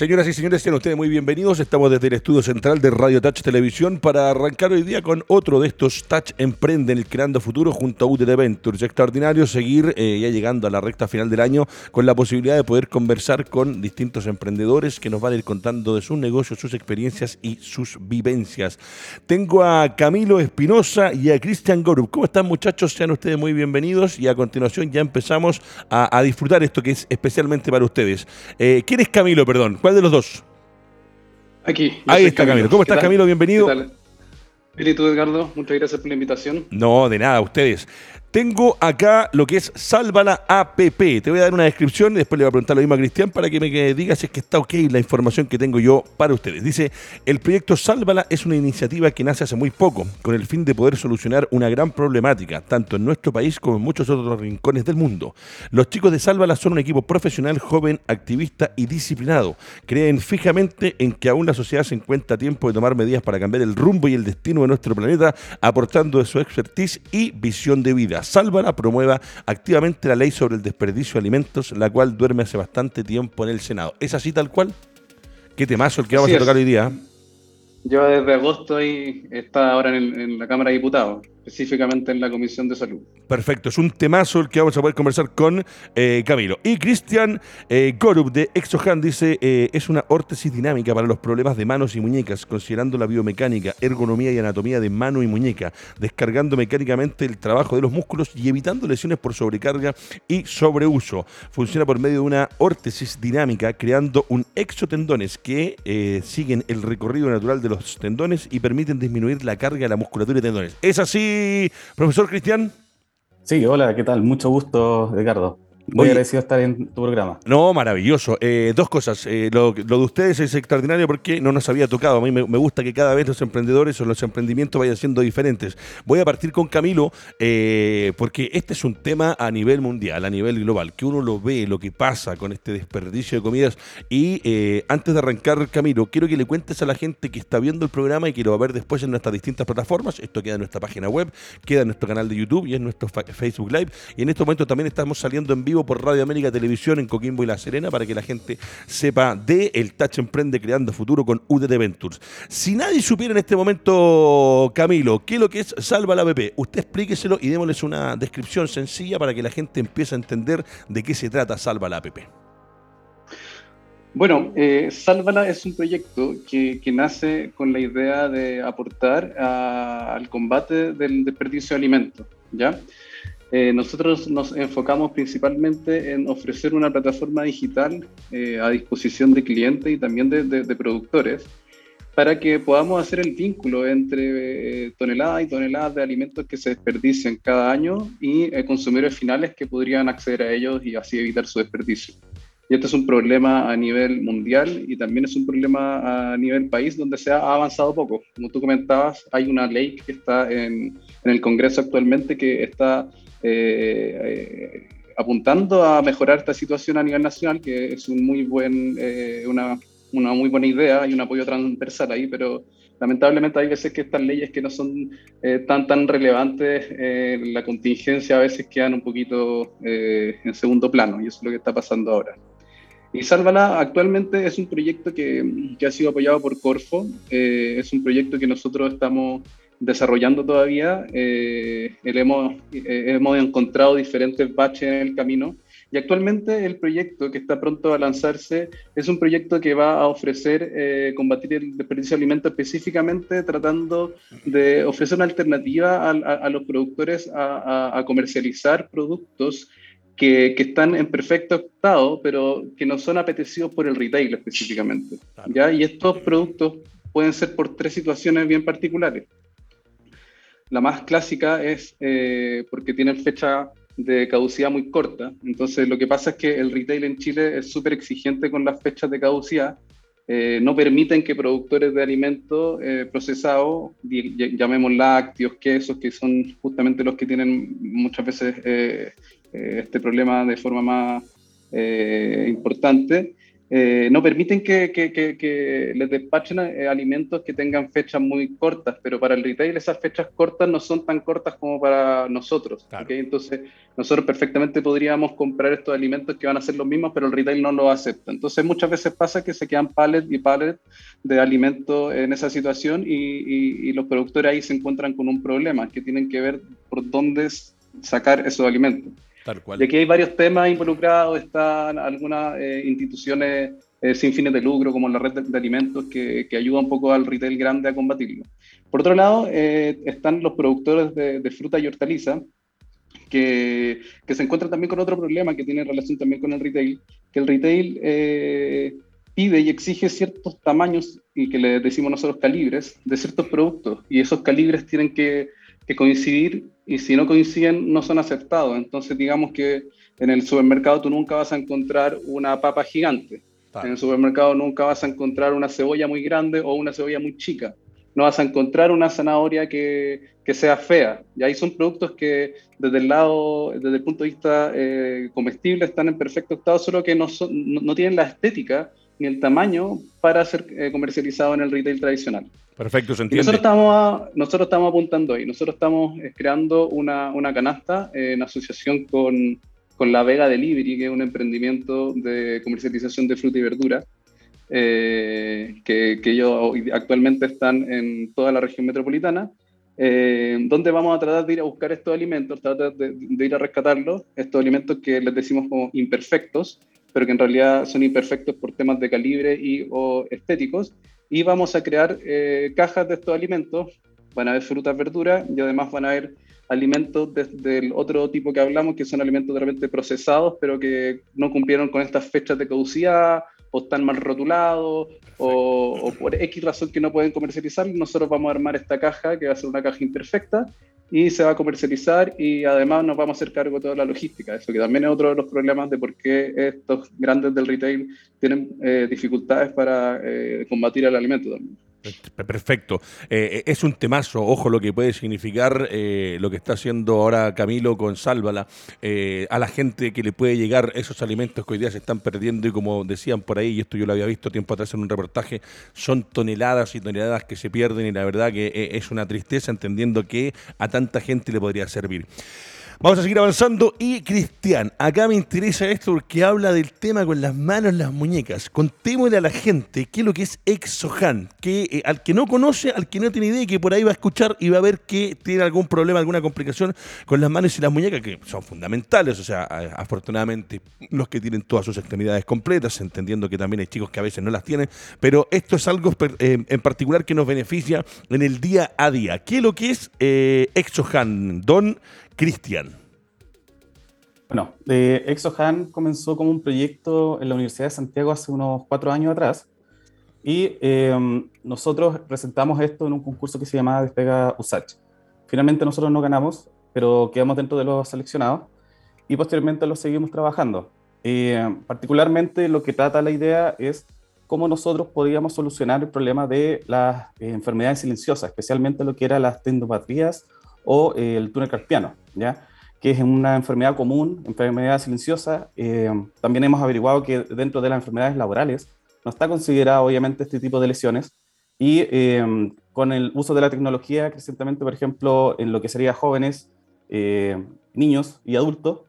Señoras y señores, sean ustedes muy bienvenidos. Estamos desde el estudio central de Radio Touch Televisión para arrancar hoy día con otro de estos Touch Emprenden el Creando Futuro junto a UTD Ventures. Extraordinario seguir eh, ya llegando a la recta final del año con la posibilidad de poder conversar con distintos emprendedores que nos van a ir contando de sus negocios, sus experiencias y sus vivencias. Tengo a Camilo Espinosa y a Cristian Gorup. ¿Cómo están muchachos? Sean ustedes muy bienvenidos y a continuación ya empezamos a, disfrutar esto que es especialmente para ustedes. Eh, ¿Quién es Camilo, perdón? ¿Cuál de los dos? Aquí. Ahí está Camilo. ¿Cómo estás, Camilo? Bienvenido. ¿Qué tal? Bien, tú, Edgardo? Muchas gracias por la invitación. No, de nada, ustedes. Tengo acá lo que es Sálvala APP. Te voy a dar una descripción y después le voy a preguntar lo mismo a Cristian para que me digas si es que está ok la información que tengo yo para ustedes. Dice, el proyecto Sálvala es una iniciativa que nace hace muy poco con el fin de poder solucionar una gran problemática, tanto en nuestro país como en muchos otros rincones del mundo. Los chicos de Sálvala son un equipo profesional, joven, activista y disciplinado. Creen fijamente en que aún la sociedad se encuentra a tiempo de tomar medidas para cambiar el rumbo y el destino de nuestro planeta, aportando de su expertise y visión de vida. Sálvara promueva activamente la ley sobre el desperdicio de alimentos, la cual duerme hace bastante tiempo en el Senado. ¿Es así tal cual? ¿Qué temazo el que vamos a tocar hoy día? Lleva desde agosto y está ahora en, la Cámara de Diputados, específicamente en la Comisión de Salud. Perfecto, es un temazo el que vamos a poder conversar con eh, Camilo. Y Cristian eh, Gorup de Exohan dice, eh, es una órtesis dinámica para los problemas de manos y muñecas, considerando la biomecánica, ergonomía y anatomía de mano y muñeca, descargando mecánicamente el trabajo de los músculos y evitando lesiones por sobrecarga y sobreuso. Funciona por medio de una órtesis dinámica, creando un exotendones que siguen el recorrido natural de los tendones y permiten disminuir la carga de la musculatura y tendones. ¿Es así, profesor Cristian? Sí, hola, ¿qué tal? Mucho gusto, Ricardo. Muy agradecido estar en tu programa. No, maravilloso. Eh, dos cosas. Eh, lo, de ustedes es extraordinario porque no nos había tocado. A mí me, gusta que cada vez los emprendedores o los emprendimientos vayan siendo diferentes. Voy a partir con Camilo eh, porque este es un tema a nivel mundial, a nivel global, que uno lo ve, lo que pasa con este desperdicio de comidas. Y antes de arrancar, Camilo, quiero que le cuentes a la gente que está viendo el programa y que lo va a ver después en nuestras distintas plataformas. Esto queda en nuestra página web, queda en nuestro canal de YouTube y en nuestro Facebook Live. Y en este momento también estamos saliendo en vivo por Radio América Televisión en Coquimbo y La Serena para que la gente sepa de El Touch Emprende Creando Futuro con UDT Ventures. Si nadie supiera en este momento, Camilo, qué es lo que es Salva la APP, usted explíqueselo y démosles una descripción sencilla para que la gente empiece a entender de qué se trata Salva la. Bueno, eh, Sálvala es un proyecto que, nace con la idea de aportar al combate del desperdicio de alimentos, ¿ya? Eh, nosotros nos enfocamos principalmente en ofrecer una plataforma digital eh, a disposición de clientes y también de, productores para que podamos hacer el vínculo entre eh, toneladas y toneladas de alimentos que se desperdician cada año y consumidores finales que podrían acceder a ellos y así evitar su desperdicio. Y este es un problema a nivel mundial y también es un problema a nivel país donde se ha avanzado poco. Como tú comentabas, hay una ley que está en, en el Congreso actualmente que está eh, eh, apuntando a mejorar esta situación a nivel nacional, que es un muy buen, eh, una, una, muy buena idea y un apoyo transversal ahí, pero lamentablemente hay veces que estas leyes que no son tan, tan relevantes, la contingencia a veces quedan un poquito en segundo plano, y eso es lo que está pasando ahora. Y Sálvala actualmente es un proyecto que, que ha sido apoyado por Corfo, es un proyecto que nosotros estamos desarrollando todavía. Eh, hemos, eh, hemos encontrado diferentes baches en el camino y actualmente el proyecto que está pronto a lanzarse es un proyecto que va a ofrecer eh, combatir el desperdicio de alimentos específicamente tratando de ofrecer una alternativa a, los productores a, comercializar productos que, que, están en perfecto estado, pero que no son apetecidos por el retail específicamente. ¿ya? Y estos productos pueden ser por tres situaciones bien particulares. La más clásica es eh, porque tienen fecha de caducidad muy corta. Entonces, lo que pasa es que el retail en Chile es súper exigente con las fechas de caducidad. Eh, no permiten que productores de alimentos eh, procesados, llamemos lácteos, quesos, que son justamente los que tienen muchas veces este problema de forma más importante, eh, no permiten que, que, que, les despachen eh, alimentos que tengan fechas muy cortas, pero para el retail esas fechas cortas no son tan cortas como para nosotros. Entonces, nosotros perfectamente podríamos comprar estos alimentos que van a ser los mismos, pero el retail no lo acepta. Entonces, muchas veces pasa que se quedan pallets y pallets de alimentos en esa situación y, y los productores ahí se encuentran con un problema, que tienen que ver por dónde sacar esos alimentos. Tal cual. Y aquí hay varios temas involucrados, están algunas eh, instituciones eh, sin fines de lucro, como la red de, alimentos, que, que, ayuda un poco al retail grande a combatirlo. Por otro lado, eh, están los productores de, fruta y hortaliza, que, que, se encuentran también con otro problema que tiene relación también con el retail, que el retail pide y exige ciertos tamaños, y que le decimos nosotros calibres, de ciertos productos, y esos calibres tienen que que coincidir y si no coinciden no son aceptados. Entonces digamos que en el supermercado tú nunca vas a encontrar una papa gigante. En el supermercado nunca vas a encontrar una cebolla muy grande o una cebolla muy chica. No vas a encontrar una zanahoria que, que sea fea. Y ahí son productos que desde el lado, desde el punto de vista eh, comestible están en perfecto estado, solo que no, no, no tienen la estética ni el tamaño para ser eh, comercializado en el retail tradicional. Perfecto, se entiende. Nosotros estamos, nosotros estamos apuntando ahí, nosotros estamos eh, creando una, una canasta eh, en asociación con, con, La Vega Delivery, que es un emprendimiento de comercialización de fruta y verdura, que, que, ellos actualmente están en toda la región metropolitana. donde vamos a tratar de ir a buscar estos alimentos, tratar de, de ir a rescatarlos, estos alimentos que les decimos como imperfectos, pero que en realidad son imperfectos por temas de calibre y o estéticos. Y vamos a crear eh, cajas de estos alimentos. Van a haber frutas, verduras y además van a haber alimentos del otro tipo que hablamos, que son alimentos de repente procesados, pero que no cumplieron con estas fechas de caducidad o están mal rotulados o, o, por X razón que no pueden comercializar. Nosotros vamos a armar esta caja, que va a ser una caja imperfecta, y se va a comercializar y además nos vamos a hacer cargo de toda la logística. Eso que también es otro de los problemas de por qué estos grandes del retail tienen eh, dificultades para eh, combatir el alimento también. Perfecto. Eh, es un temazo, ojo lo que puede significar eh, lo que está haciendo ahora Camilo con Sálvala eh, a la gente que le puede llegar esos alimentos que hoy día se están perdiendo y como decían por ahí, y esto yo lo había visto tiempo atrás en un reportaje, son toneladas y toneladas que se pierden y la verdad que es una tristeza entendiendo que a tanta gente le podría servir. Vamos a seguir avanzando. Y Cristian, acá me interesa esto porque habla del tema con las manos, las muñecas. Contémosle a la gente qué es lo que es Exohan. Que eh, al que no conoce, al que no tiene idea, que por ahí va a escuchar y va a ver que tiene algún problema, alguna complicación con las manos y las muñecas, que son fundamentales. O sea, afortunadamente, los que tienen todas sus extremidades completas, entendiendo que también hay chicos que a veces no las tienen. Pero esto es algo eh, en particular que nos beneficia en el día a día. ¿Qué es lo que es eh, Exohan? Don Cristian. Bueno, eh, ExoHan comenzó como un proyecto en la Universidad de Santiago hace unos cuatro años atrás y em, nosotros presentamos esto en un concurso que se llamaba Despega USACH. Finalmente nosotros no ganamos, pero quedamos dentro de los seleccionados y posteriormente lo seguimos trabajando. Eh, particularmente lo que trata la idea es cómo nosotros podríamos solucionar el problema de las eh, enfermedades silenciosas, especialmente lo que eran las tendopatías o eh, el túnel carpiano, ¿ya? que es una enfermedad común, enfermedad silenciosa. Eh, también hemos averiguado que dentro de las enfermedades laborales no está considerado obviamente este tipo de lesiones y eh, con el uso de la tecnología recientemente, por ejemplo, en lo que sería jóvenes, niños y adultos,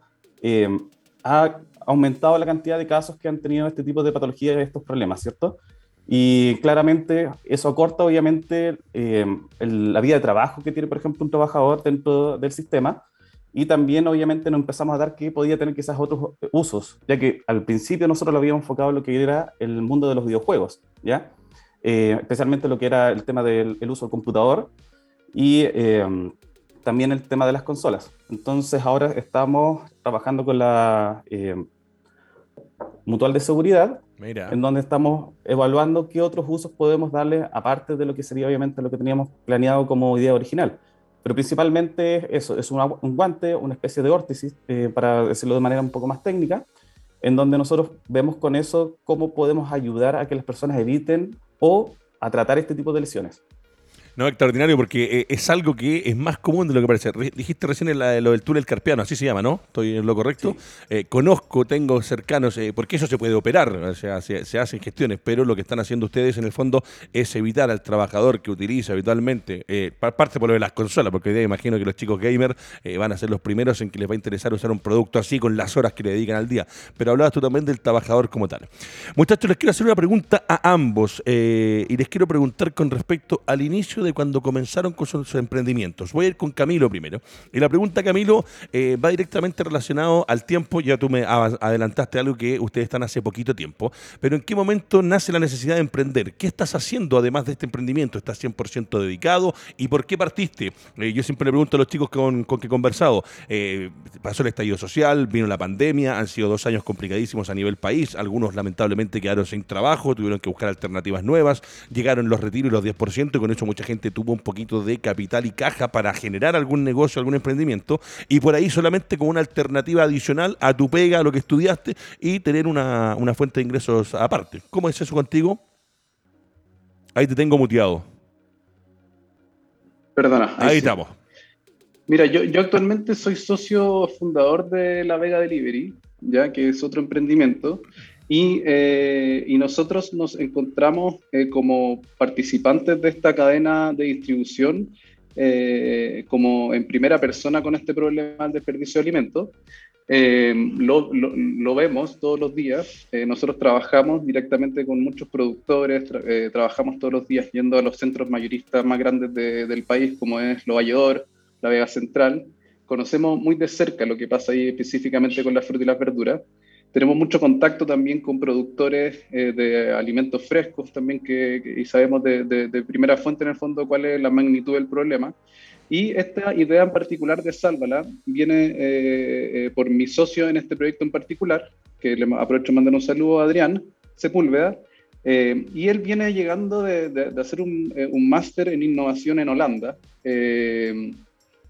ha aumentado la cantidad de casos que han tenido este tipo de patologías y estos problemas, ¿cierto? Y claramente eso acorta obviamente eh, la vida de trabajo que tiene, por ejemplo, un trabajador dentro del sistema. Y también obviamente nos empezamos a dar que podía tener quizás otros usos, ya que al principio nosotros lo habíamos enfocado en lo que era el mundo de los videojuegos, ¿ya? Eh, especialmente lo que era el tema del uso del computador y eh, también el tema de las consolas. Entonces ahora estamos trabajando con la mutual de seguridad, en donde estamos evaluando qué otros usos podemos darle, aparte de lo que sería obviamente lo que teníamos planeado como idea original. Pero principalmente eso, es un guante, una especie de órtesis, eh, para decirlo de manera un poco más técnica, en donde nosotros vemos con eso cómo podemos ayudar a que las personas eviten o a tratar este tipo de lesiones. No, extraordinario, porque eh, es algo que es más común de lo que parece. dijiste recién lo del túnel carpiano, así se llama, ¿no? ¿Estoy en lo correcto? Eh, conozco, tengo cercanos, eh, porque eso se puede operar, o sea, se, hacen gestiones, pero lo que están haciendo ustedes en el fondo es evitar al trabajador que utiliza habitualmente, parte por lo de las consolas, porque hoy día imagino que los chicos gamers van a ser los primeros en que les va a interesar usar un producto así con las horas que le dedican al día. Pero hablabas tú también del trabajador como tal. Muchachos, les quiero hacer una pregunta a ambos y les quiero preguntar con respecto al inicio de cuando comenzaron con sus emprendimientos. Voy a ir con Camilo primero. Y la pregunta, Camilo, eh, va directamente relacionado al tiempo. Ya tú me adelantaste algo que ustedes están hace poquito tiempo. Pero ¿en qué momento nace la necesidad de emprender? ¿Qué estás haciendo además de este emprendimiento? ¿Estás 100% dedicado? ¿Y por qué partiste? Eh, yo siempre le pregunto a los chicos con, que he conversado. Eh, pasó el estallido social, vino la pandemia, han sido dos años complicadísimos a nivel país. Algunos lamentablemente quedaron sin trabajo, tuvieron que buscar alternativas nuevas. Llegaron los retiros y los 10% y con eso mucha gente tuvo un poquito de capital y caja para generar algún negocio, algún emprendimiento, y por ahí solamente como una alternativa adicional a tu pega, a lo que estudiaste, y tener una, fuente de ingresos aparte. ¿Cómo es eso contigo? Ahí te tengo muteado. Perdona. Ahí, estamos. Mira, yo, yo actualmente soy socio fundador de La Vega Delivery, ya que es otro emprendimiento. Eh, y, nosotros nos encontramos eh, como participantes de esta cadena de distribución, eh, como en primera persona con este problema del desperdicio de alimentos. Lo, lo, vemos todos los días. nosotros trabajamos directamente con muchos productores, trabajamos todos los días yendo a los centros mayoristas más grandes del país, como es Lo Valledor, La Vega Central. Conocemos muy de cerca lo que pasa ahí específicamente con la fruta y las verduras. Tenemos mucho contacto también con productores eh, de alimentos frescos también que, y sabemos de, de, primera fuente en el fondo cuál es la magnitud del problema. Y esta idea en particular de Sálvala viene eh, eh, por mi socio en este proyecto en particular, que le aprovecho de mandar un saludo a Adrián Sepúlveda, y él viene llegando de, de hacer un, un máster en innovación en Holanda.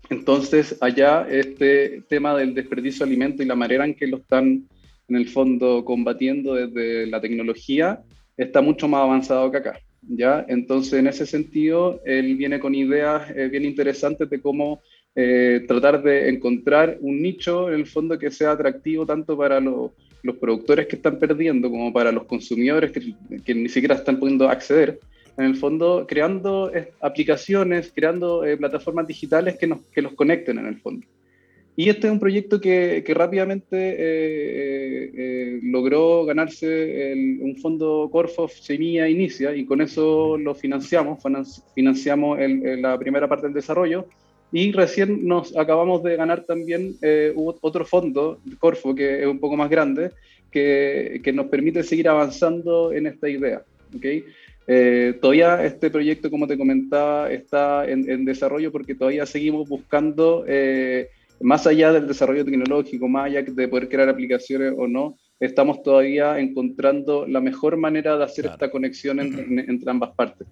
entonces, allá este tema del desperdicio de alimentos y la manera en que lo están en el fondo combatiendo desde la tecnología está mucho más avanzado que acá. ¿ya? Entonces, en ese sentido, él viene con ideas eh, bien interesantes de cómo eh, tratar de encontrar un nicho en el fondo que sea atractivo tanto para los productores que están perdiendo como para los consumidores que, que, ni siquiera están pudiendo acceder. En el fondo, creando eh, aplicaciones, creando plataformas digitales que, nos, que los conecten en el fondo. Y este es un proyecto que, rápidamente eh, eh, eh, logró ganarse un fondo Corfo Semilla Inicia y con eso lo financiamos, financiamos la primera parte del desarrollo y recién nos acabamos de ganar también otro fondo, Corfo, que es un poco más grande, que, nos permite seguir avanzando en esta idea. ¿okay? todavía este proyecto, como te comentaba, está en desarrollo porque todavía seguimos buscando más allá del desarrollo tecnológico, más allá de poder crear aplicaciones o no, estamos todavía encontrando la mejor manera de hacer esta conexión entre ambas partes.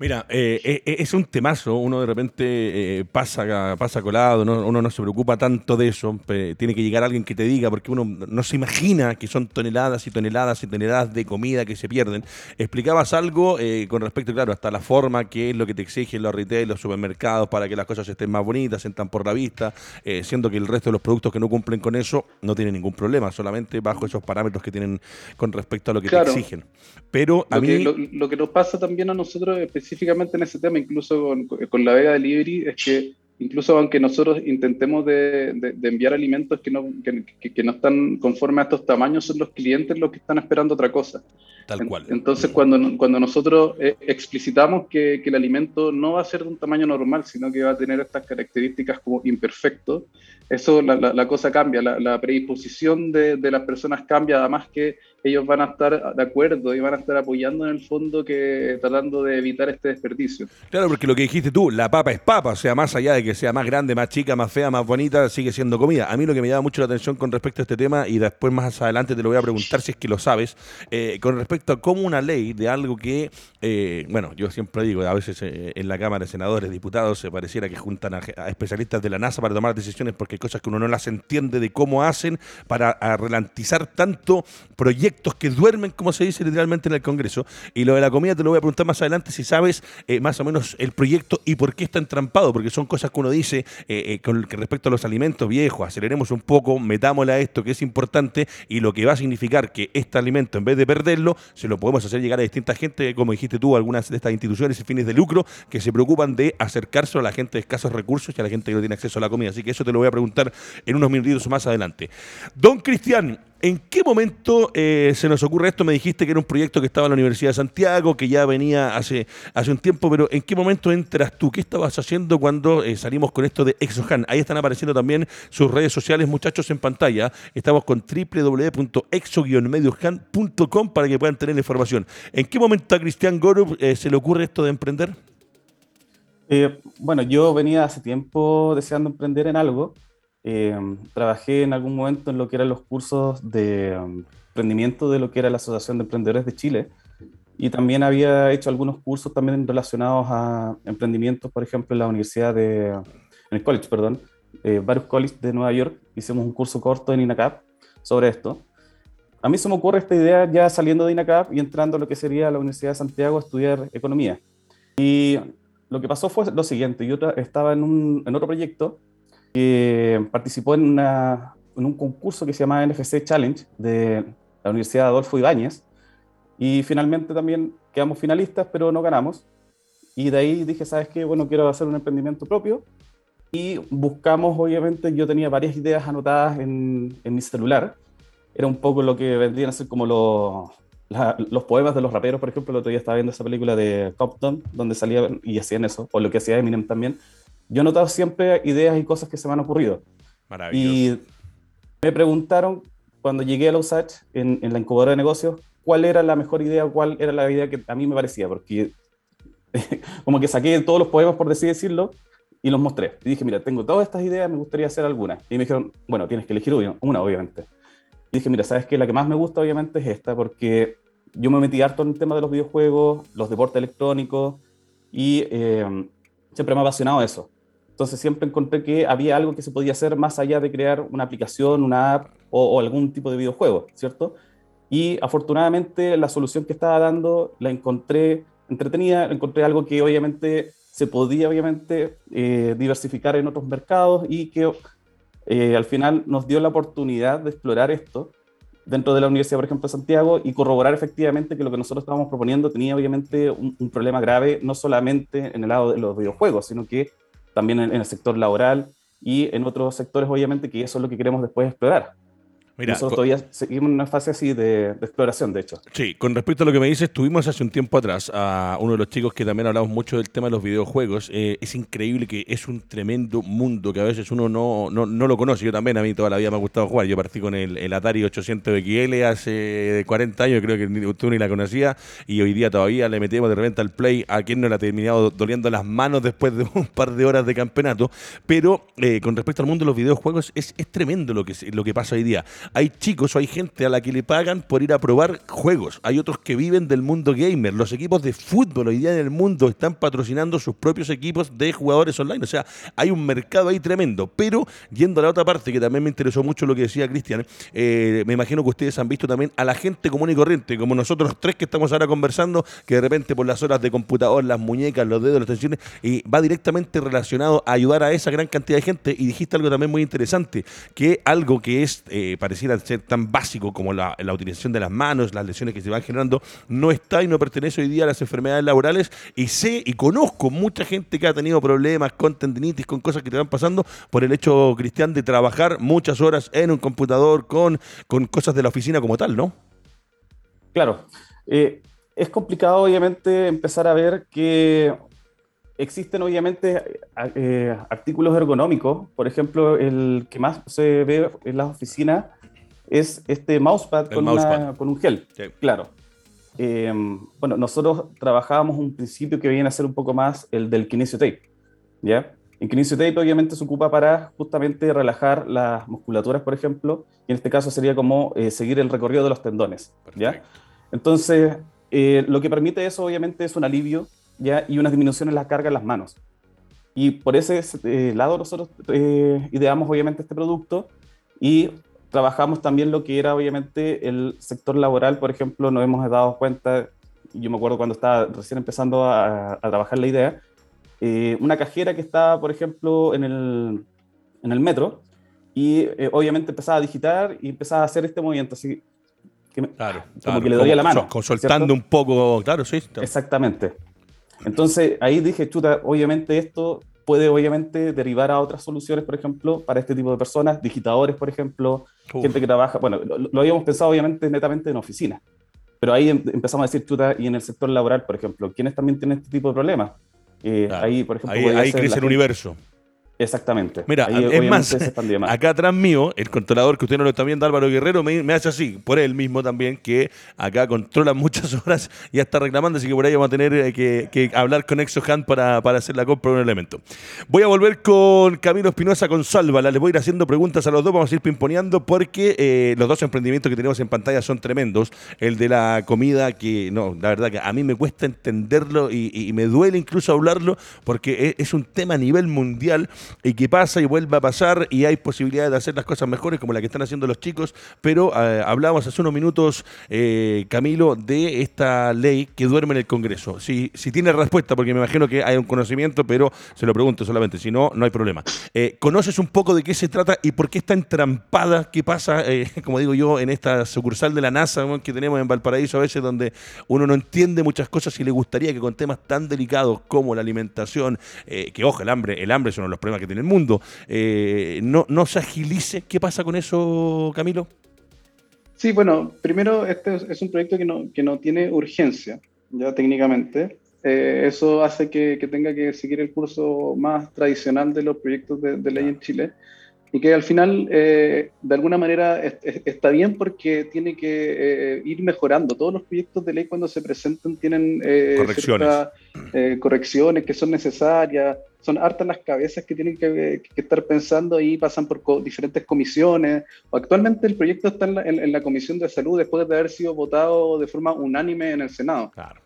Mira, eh, eh, eh, es un temazo, uno de repente pasa, pasa colado, uno no se preocupa tanto de eso, tiene que llegar alguien que te diga, porque uno no se imagina que son toneladas y toneladas y toneladas de comida que se pierden. Explicabas algo con respecto, claro, hasta la forma, que es lo que te exigen los retail, los supermercados, para que las cosas estén más bonitas, entran por la vista, siendo que el resto de los productos que no cumplen con eso no tienen ningún problema, solamente bajo esos parámetros que tienen con respecto a lo que te exigen. Pero a lo mí... Que, lo, que nos pasa también a nosotros específicamente en ese tema, incluso con, la Vega Delivery, es que incluso aunque nosotros intentemos de, enviar alimentos que no, que, no están conformes a estos tamaños, son los clientes los que están esperando otra cosa. Tal cual. Entonces, cuando, cuando nosotros eh, explicitamos que, el alimento no va a ser de un tamaño normal, sino que va a tener estas características como imperfecto, eso la, la, cosa cambia, la, predisposición de, las personas cambia, además que ellos van a estar de acuerdo y van a estar apoyando en el fondo que tratando de evitar este desperdicio. Claro, porque lo que dijiste tú, la papa es papa, o sea, más allá de que sea más grande, más chica, más fea, más bonita, sigue siendo comida. A mí lo que me llama mucho la atención con respecto a este tema, y después más adelante te lo voy a preguntar si es que lo sabes, eh, con respecto a cómo una ley de algo que, eh, bueno, yo siempre digo, a veces eh, en la Cámara de Senadores, diputados, se pareciera que juntan a, especialistas de la NASA para tomar decisiones porque cosas que uno no las entiende de cómo hacen para relantizar tanto proyectos que duermen, como se dice literalmente en el Congreso. Y lo de la comida te lo voy a preguntar más adelante si sabes más o menos el proyecto y por qué está entrampado, porque son cosas que uno dice con respecto a los alimentos viejos, aceleremos un poco, metámosle a esto que es importante y lo que va a significar que este alimento, en vez de perderlo, se lo podemos hacer llegar a distinta gente, como dijiste tú, algunas de estas instituciones y fines de lucro que se preocupan de acercarse a la gente de escasos recursos y a la gente que no tiene acceso a la comida. Así que eso te lo voy a preguntar en unos minutitos más adelante. Don Cristian, ¿En qué momento eh, se nos ocurre esto? Me dijiste que era un proyecto que estaba en la Universidad de Santiago, que ya venía hace, hace un tiempo, pero ¿en qué momento entras tú? ¿Qué estabas haciendo cuando eh, salimos con esto de Exohan? Ahí están apareciendo también sus redes sociales, muchachos, en pantalla. Estamos con www.exo-mediohan.com para que puedan tener la información. ¿En qué momento a Cristian Gorup eh, se le ocurre esto de emprender? bueno, yo venía hace tiempo deseando emprender en algo Em, trabajé en algún momento en lo que eran los cursos de em, emprendimiento de lo que era la Asociación de Emprendedores de Chile y también había hecho algunos cursos también relacionados a emprendimientos, por ejemplo, en la Universidad de, en el college, perdón, eh, varios colleges de Nueva York, hicimos un curso corto en INACAP sobre esto. A mí se me ocurre esta idea ya saliendo de INACAP y entrando a lo que sería la Universidad de Santiago a estudiar economía. Y lo que pasó fue lo siguiente, yo estaba en, un, en otro proyecto participó en, un concurso que se llamaba NFC Challenge de la Universidad Adolfo Ibáñez y finalmente también quedamos finalistas, pero no ganamos. Y de ahí dije, ¿sabes qué? Bueno, quiero hacer un emprendimiento propio y buscamos, obviamente, yo tenía varias ideas anotadas en, mi celular. Era un poco lo que vendrían a ser como los, los poemas de los raperos, por ejemplo, el otro día estaba viendo esa película de Compton, donde salían y hacían eso, o lo que hacía Eminem también, yo he notado siempre ideas y cosas que se me han ocurrido. Maravilloso. Y me preguntaron cuando llegué a la USACH en, en, la incubadora de negocios cuál era la mejor idea, cuál era la idea que a mí me parecía, porque como que saqué todos los poemas, por así decirlo, y los mostré. Y dije, mira, tengo todas estas ideas, me gustaría hacer alguna. Y me dijeron, bueno, tienes que elegir una, obviamente. Y dije, mira, ¿sabes qué? La que más me gusta, obviamente, es esta, porque yo me metí harto en el tema de los videojuegos, los deportes electrónicos, y eh, siempre me ha apasionado eso. Entonces siempre encontré que había algo que se podía hacer más allá de crear una aplicación, una app o, algún tipo de videojuego, ¿cierto? Y afortunadamente la solución que estaba dando la encontré entretenida, encontré algo que obviamente se podía obviamente eh, diversificar en otros mercados y que eh, al final nos dio la oportunidad de explorar esto dentro de la Universidad, por ejemplo, de Santiago, y corroborar efectivamente que lo que nosotros estábamos proponiendo tenía obviamente un, un problema grave, no solamente en el lado de los videojuegos, sino que también en, el sector laboral y en otros sectores, obviamente, que eso es lo que queremos después explorar. Nosotros todavía seguimos en una fase así de, exploración, de hecho. Sí, con respecto a lo que me dices, tuvimos hace un tiempo atrás a uno de los chicos que también hablamos mucho del tema de los videojuegos. Eh, es increíble que es un tremendo mundo que a veces uno no, no, no, lo conoce. Yo también, a mí toda la vida me ha gustado jugar. Yo partí con el, Atari 800 XL hace 40 años, creo que tú ni la conocía, y hoy día todavía le metemos de repente al Play a quien no le ha terminado doliendo las manos después de un par de horas de campeonato. Pero eh, con respecto al mundo de los videojuegos, es, es tremendo lo que, lo que pasa hoy día hay chicos o hay gente a la que le pagan por ir a probar juegos. Hay otros que viven del mundo gamer. Los equipos de fútbol hoy día en el mundo están patrocinando sus propios equipos de jugadores online. O sea, hay un mercado ahí tremendo. Pero yendo a la otra parte, que también me interesó mucho lo que decía Cristian, eh, me imagino que ustedes han visto también a la gente común y corriente, como nosotros tres que estamos ahora conversando, que de repente por las horas de computador, las muñecas, los dedos, las tensiones, y va directamente relacionado a ayudar a esa gran cantidad de gente. Y dijiste algo también muy interesante, que algo que es eh, pareciera ser tan básico como la, utilización de las manos, las lesiones que se van generando, no está y no pertenece hoy día a las enfermedades laborales. Y sé y conozco mucha gente que ha tenido problemas con tendinitis, con cosas que te van pasando por el hecho, Cristian, de trabajar muchas horas en un computador con, con cosas de la oficina como tal, ¿no? Claro. Eh, es complicado, obviamente, empezar a ver que existen obviamente eh, artículos ergonómicos, por ejemplo, el que más se ve en las oficinas es este mousepad, con, con un gel, claro. Eh, bueno, nosotros trabajábamos un principio que viene a ser un poco más el del kinesio tape, ¿ya? En Kinesiotape obviamente se ocupa para justamente relajar las musculaturas, por ejemplo, y en este caso sería como eh, seguir el recorrido de los tendones. ¿ya? Entonces, eh, lo que permite eso obviamente es un alivio ¿ya? y una disminución en la carga en las manos. Y por ese eh, lado nosotros ideamos obviamente este producto y trabajamos también lo que era obviamente el sector laboral, por ejemplo, nos hemos dado cuenta, yo me acuerdo cuando estaba recién empezando a, a trabajar la idea, eh, una cajera que estaba, por ejemplo, en el, en el metro y eh, obviamente empezaba a digitar y empezaba a hacer este movimiento así. Que claro, como que le doy la mano. soltando un poco, claro, sí. Exactamente. Entonces ahí dije, chuta, obviamente esto puede obviamente derivar a otras soluciones, por ejemplo, para este tipo de personas, digitadores, por ejemplo, gente que trabaja, bueno, lo, habíamos pensado obviamente netamente en oficina, pero ahí em, empezamos a decir, chuta, y en el sector laboral, por ejemplo, ¿quiénes también tienen este tipo de problemas? Eh, ahí, por ejemplo, ahí, crece el universo. Exactamente. Mira, es más, acá atrás mío, el controlador que usted no lo está viendo, Álvaro Guerrero, me, hace así, por él mismo también, que acá controla muchas horas y ya está reclamando, así que por ahí vamos a tener eh, que, hablar con ExoHand para, para hacer la compra de un elemento. Voy a volver con Camilo Espinosa con Sálvala, le voy a ir haciendo preguntas a los dos, vamos a ir pimponeando porque eh, los dos emprendimientos que tenemos en pantalla son tremendos. El de la comida, que no, la verdad que a mí me cuesta entenderlo y, me duele incluso hablarlo porque es, es un tema a nivel mundial y que pasa y vuelve a pasar y hay posibilidades de hacer las cosas mejores como la que están haciendo los chicos, pero eh, hablábamos hace unos minutos, eh, Camilo, de esta ley que duerme en el Congreso. Si, si tiene respuesta, porque me imagino que hay un conocimiento, pero se lo pregunto solamente, si no, no hay problema. Eh, ¿Conoces un poco de qué se trata y por qué está entrampada? ¿Qué pasa, como digo yo, en esta sucursal de la NASA que tenemos en Valparaíso a veces, donde uno no entiende muchas cosas y le gustaría que con temas tan delicados como la alimentación, que ojo, el hambre, el hambre es uno de los problemas que tiene el mundo, eh, no, no se agilice. ¿Qué pasa con eso, Camilo? Sí, bueno, primero este es un proyecto que no, que no tiene urgencia, ya técnicamente. Eh, eso hace que, que, tenga que seguir el curso más tradicional de los proyectos de, de ley en Chile y que al final eh, de alguna manera está bien porque tiene que eh, ir mejorando. Todos los proyectos de ley cuando se presentan tienen eh, correcciones. correcciones que son necesarias, son hartas las cabezas que tienen que, estar pensando y pasan por diferentes comisiones. Actualmente el proyecto está en la, Comisión de Salud después de haber sido votado de forma unánime en el Senado. Claro,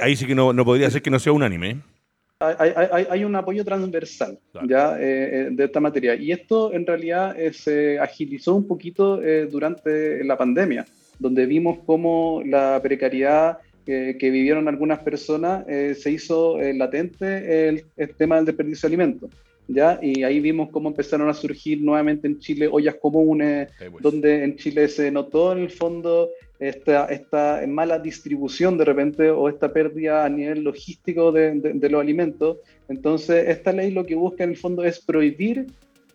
ahí, sí que no, no podría ser que no sea unánime hay, un apoyo transversal ya eh, eh, de esta materia. Y esto en realidad eh, se agilizó un poquito durante la pandemia, donde vimos cómo la precariedad que vivieron algunas personas se hizo latente el, tema del desperdicio de alimentos. ¿Ya? Y ahí vimos cómo empezaron a surgir nuevamente en Chile ollas comunes, donde en Chile se notó en el fondo esta, esta mala distribución de repente o esta pérdida a nivel logístico de, de, los alimentos. Entonces, esta ley lo que busca en el fondo es prohibir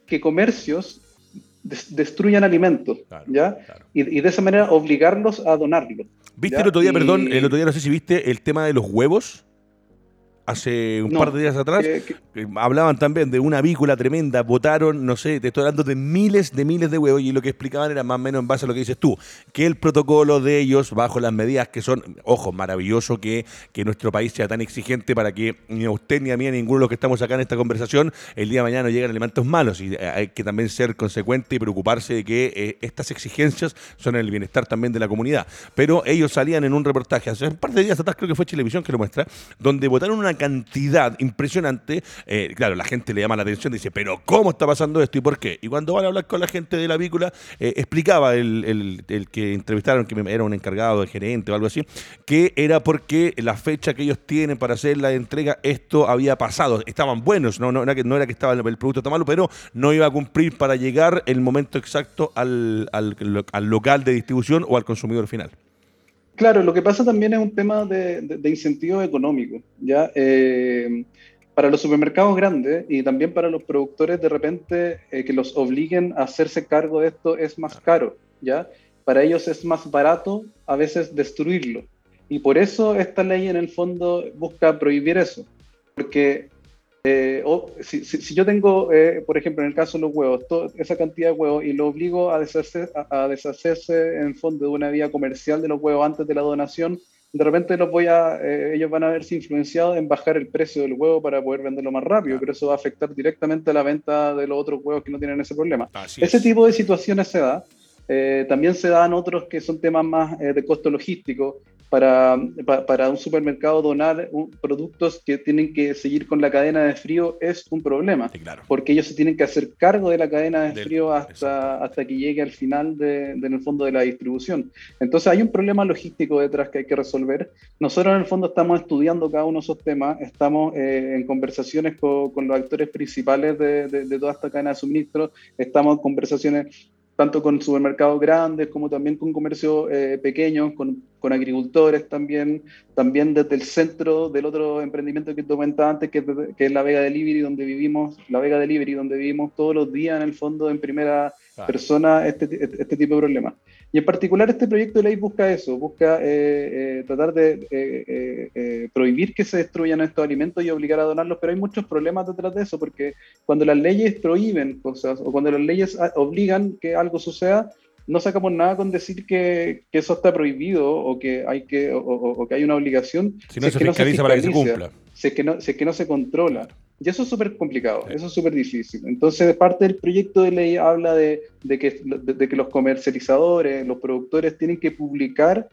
que comercios destruyan alimentos, ¿ya? Y, y, de esa manera obligarlos a donarlos. ¿Viste el otro día, perdón, el otro día no sé si viste el tema de los huevos? Hace un par de días atrás, hablaban también de una avícola tremenda, votaron, no sé, te estoy hablando de miles de miles de huevos y lo que explicaban era más o menos en base a lo que dices tú, que el protocolo de ellos, bajo las medidas que son, ojo, maravilloso que, que nuestro país sea tan exigente para que ni a usted ni a mí, ni a ninguno de los que estamos acá en esta conversación, el día de mañana no lleguen alimentos malos y eh, hay que también ser consecuente y preocuparse de que eh, estas exigencias son en el bienestar también de la comunidad. Pero ellos salían en un reportaje hace un par de días atrás, creo que fue Televisión que lo muestra, donde votaron una cantidad impresionante, eh, claro, la gente le llama la atención, dice, pero ¿cómo está pasando esto y por qué? Y cuando van a hablar con la gente de la vícula, eh, explicaba el, que entrevistaron, que era un encargado de gerente o algo así, que era porque la fecha que ellos tienen para hacer la entrega, esto había pasado. Estaban buenos, no, no, era, que, no era estaba el, producto tan malo, pero no iba a cumplir para llegar el momento exacto al, al local de distribución o al consumidor final. Claro, lo que pasa también es un tema de, de, incentivo económico, ¿ya? Eh, para los supermercados grandes y también para los productores, de repente, eh, que los obliguen a hacerse cargo de esto es más caro, ¿ya? Para ellos es más barato a veces destruirlo. Y por eso esta ley en el fondo busca prohibir eso, porque eh, si, si, yo tengo, eh, por ejemplo, en el caso de los huevos, esa cantidad de huevos y lo obligo a, deshacer, a, deshacerse en fondo de una vía comercial de los huevos antes de la donación, de repente los voy a, eh, ellos van a verse influenciados en bajar el precio del huevo para poder venderlo más rápido, pero eso va a afectar directamente a la venta de los otros huevos que no tienen ese problema. ese tipo de situaciones se da. Eh, también se dan otros que son temas más de costo logístico para, para, un supermercado donar productos que tienen que seguir con la cadena de frío es un problema, porque ellos se tienen que hacer cargo de la cadena de frío hasta, hasta que llegue al final de, en el fondo de la distribución. Entonces hay un problema logístico detrás que hay que resolver. Nosotros en el fondo estamos estudiando cada uno de esos temas, estamos eh, en conversaciones con, con, los actores principales de, de, de toda esta cadena de suministro, estamos en conversaciones tanto con supermercados grandes como también con comercios eh, pequeños, con, con, agricultores también, también desde el centro del otro emprendimiento que te comentaba antes, que es, que es, la Vega Delivery, donde vivimos, la Vega Delivery, donde vivimos todos los días en el fondo en primera persona este, este, tipo de problemas. Y en particular este proyecto de ley busca eso, busca eh, eh, tratar de eh, prohibir que se destruyan estos alimentos y obligar a donarlos, pero hay muchos problemas detrás de eso, porque cuando las leyes prohíben cosas o cuando las leyes ah, obligan que algo suceda, no sacamos nada con decir que, que eso está prohibido o que hay que o, que hay una obligación. Si no, se, fiscaliza para que se cumpla. Si es que no, si es que no se controla. Y eso es súper complicado, eso es súper difícil. Entonces, parte del proyecto de ley habla de, de, que, de, que, los comercializadores, los productores tienen que publicar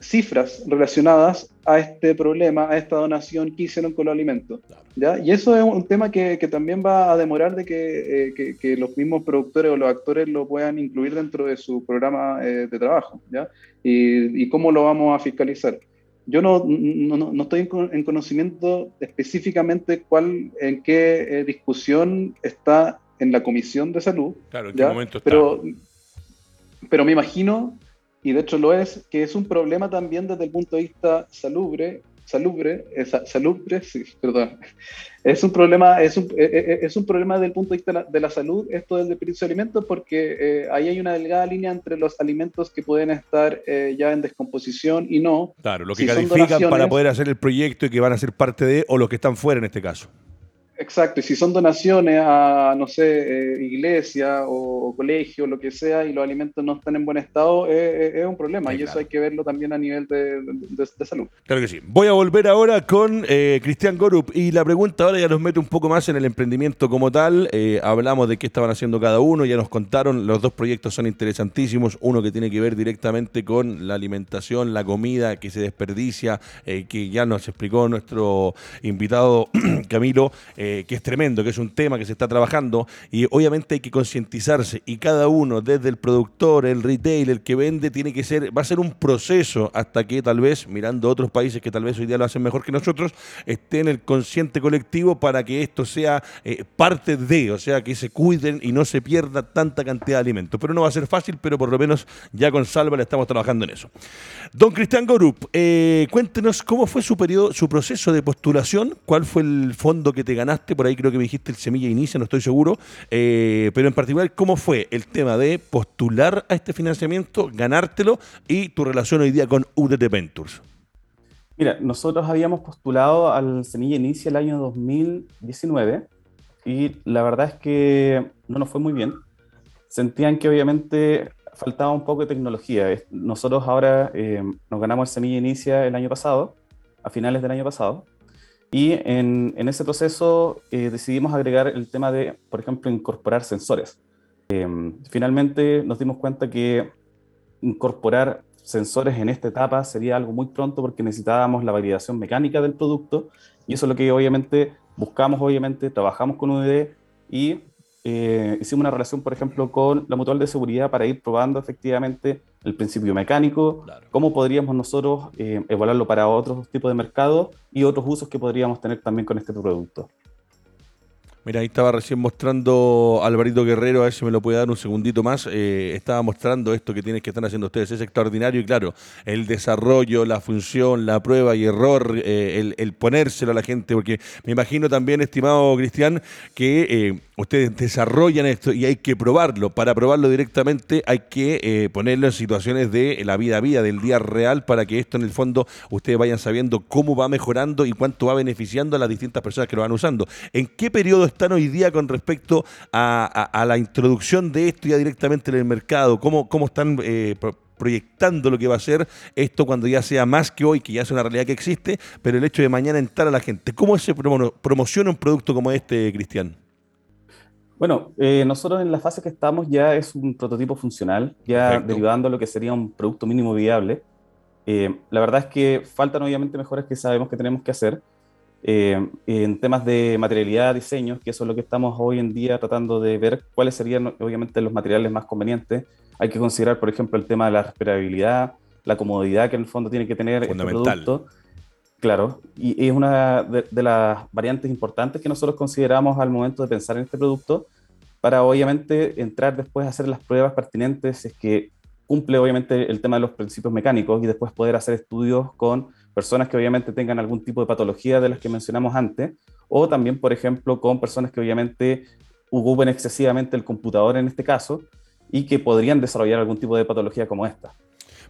cifras relacionadas a este problema, a esta donación que hicieron con los alimentos. ¿ya? Y eso es un tema que, que también va a demorar de que, eh, que, los mismos productores o los actores lo puedan incluir dentro de su programa eh, de trabajo. ¿ya? Y, y cómo lo vamos a fiscalizar. Yo no, no, no, estoy en conocimiento específicamente cuál, en qué eh, discusión está en la Comisión de Salud. Claro, en qué momento está. Pero, pero me imagino, y de hecho lo es, que es un problema también desde el punto de vista salubre salubre, salubre, sí, perdón. Es un problema, es un, eh, eh, es un problema desde el punto de vista de la, salud, esto del desperdicio de alimentos, porque eh, ahí hay una delgada línea entre los alimentos que pueden estar ya en descomposición y no. Claro, lo que califican para poder hacer el proyecto y que van a ser parte de, o los que están fuera en este caso. Exacto, y si son donaciones a, no sé, eh, iglesia o, colegio, lo que sea, y los alimentos no están en buen estado, es un problema y eso hay que verlo también a nivel de, salud. Claro que sí. Voy a volver ahora con eh, Cristian Gorup y la pregunta ahora ya nos mete un poco más en el emprendimiento como tal. Eh, hablamos de qué estaban haciendo cada uno, ya nos contaron, los dos proyectos son interesantísimos, uno que tiene que ver directamente con la alimentación, la comida que se desperdicia, que ya nos explicó nuestro invitado Camilo. Eh, que es tremendo, que es un tema que se está trabajando y obviamente hay que concientizarse y cada uno, desde el productor, el retail, el que vende, tiene que ser, va a ser un proceso hasta que tal vez, mirando otros países que tal vez hoy día lo hacen mejor que nosotros, esté en el consciente colectivo para que esto sea eh, parte de, o sea, que se cuiden y no se pierda tanta cantidad de alimentos. Pero no va a ser fácil, pero por lo menos ya con Salva le estamos trabajando en eso. Don Cristian Gorup, eh, cuéntenos cómo fue su periodo, su proceso de postulación, cuál fue el fondo que te ganaste por ahí creo que me dijiste el Semilla Inicia, no estoy seguro, eh, pero en particular, ¿cómo fue el tema de postular a este financiamiento, ganártelo y tu relación hoy día con UDT Ventures? Mira, nosotros habíamos postulado al Semilla Inicia el año 2019 y la verdad es que no nos fue muy bien. Sentían que obviamente faltaba un poco de tecnología. Nosotros ahora eh, nos ganamos el Semilla Inicia el año pasado, a finales del año pasado, y en, en ese proceso eh, decidimos agregar el tema de, por ejemplo, incorporar sensores. Em, finalmente nos dimos cuenta que incorporar sensores en esta etapa sería algo muy pronto porque necesitábamos la validación mecánica del producto y eso es lo que obviamente buscamos, obviamente, trabajamos con UD y eh, hicimos una relación, por ejemplo, con la mutual de seguridad para ir probando efectivamente el principio mecánico, cómo podríamos nosotros eh, evaluarlo para otros tipos de mercados y otros usos que podríamos tener también con este producto. Mira, ahí estaba recién mostrando Alvarito Guerrero, a ver si me lo puede dar un segundito más. Eh, estaba mostrando esto que tienes que estar haciendo ustedes. Es extraordinario y claro, el desarrollo, la función, la prueba y error, eh, el, ponérselo a la gente, porque me imagino también, estimado Cristian, que eh, ustedes desarrollan esto y hay que probarlo. Para probarlo directamente hay que ponerlo en situaciones de la vida a vida, del día real, para que esto en el fondo ustedes vayan sabiendo cómo va mejorando y cuánto va beneficiando a las distintas personas que lo van usando. ¿En qué periodo están hoy día con respecto a, la introducción de esto ya directamente en el mercado? ¿Cómo, cómo están eh, proyectando lo que va a ser esto cuando ya sea más que hoy, que ya es una realidad que existe, pero el hecho de mañana entrar a la gente. ¿Cómo se promociona un producto como este, Cristian? Bueno, eh, nosotros en la fase que estamos ya es un prototipo funcional, ya derivando lo que sería un producto mínimo viable. Eh, la verdad es que faltan obviamente mejoras que sabemos que tenemos que hacer. Eh, en temas de materialidad, diseño, que eso es lo que estamos hoy en día tratando de ver cuáles serían obviamente los materiales más convenientes. Hay que considerar, por ejemplo, el tema de la respirabilidad, la comodidad que en el fondo tiene que tener este producto. Claro, y es una de, las variantes importantes que nosotros consideramos al momento de pensar en este producto para obviamente entrar después a hacer las pruebas pertinentes, es que cumple obviamente el tema de los principios mecánicos y después poder hacer estudios con personas que obviamente tengan algún tipo de patología de las que mencionamos antes, o también, por ejemplo, con personas que obviamente ocupen excesivamente el computador en este caso y que podrían desarrollar algún tipo de patología como esta.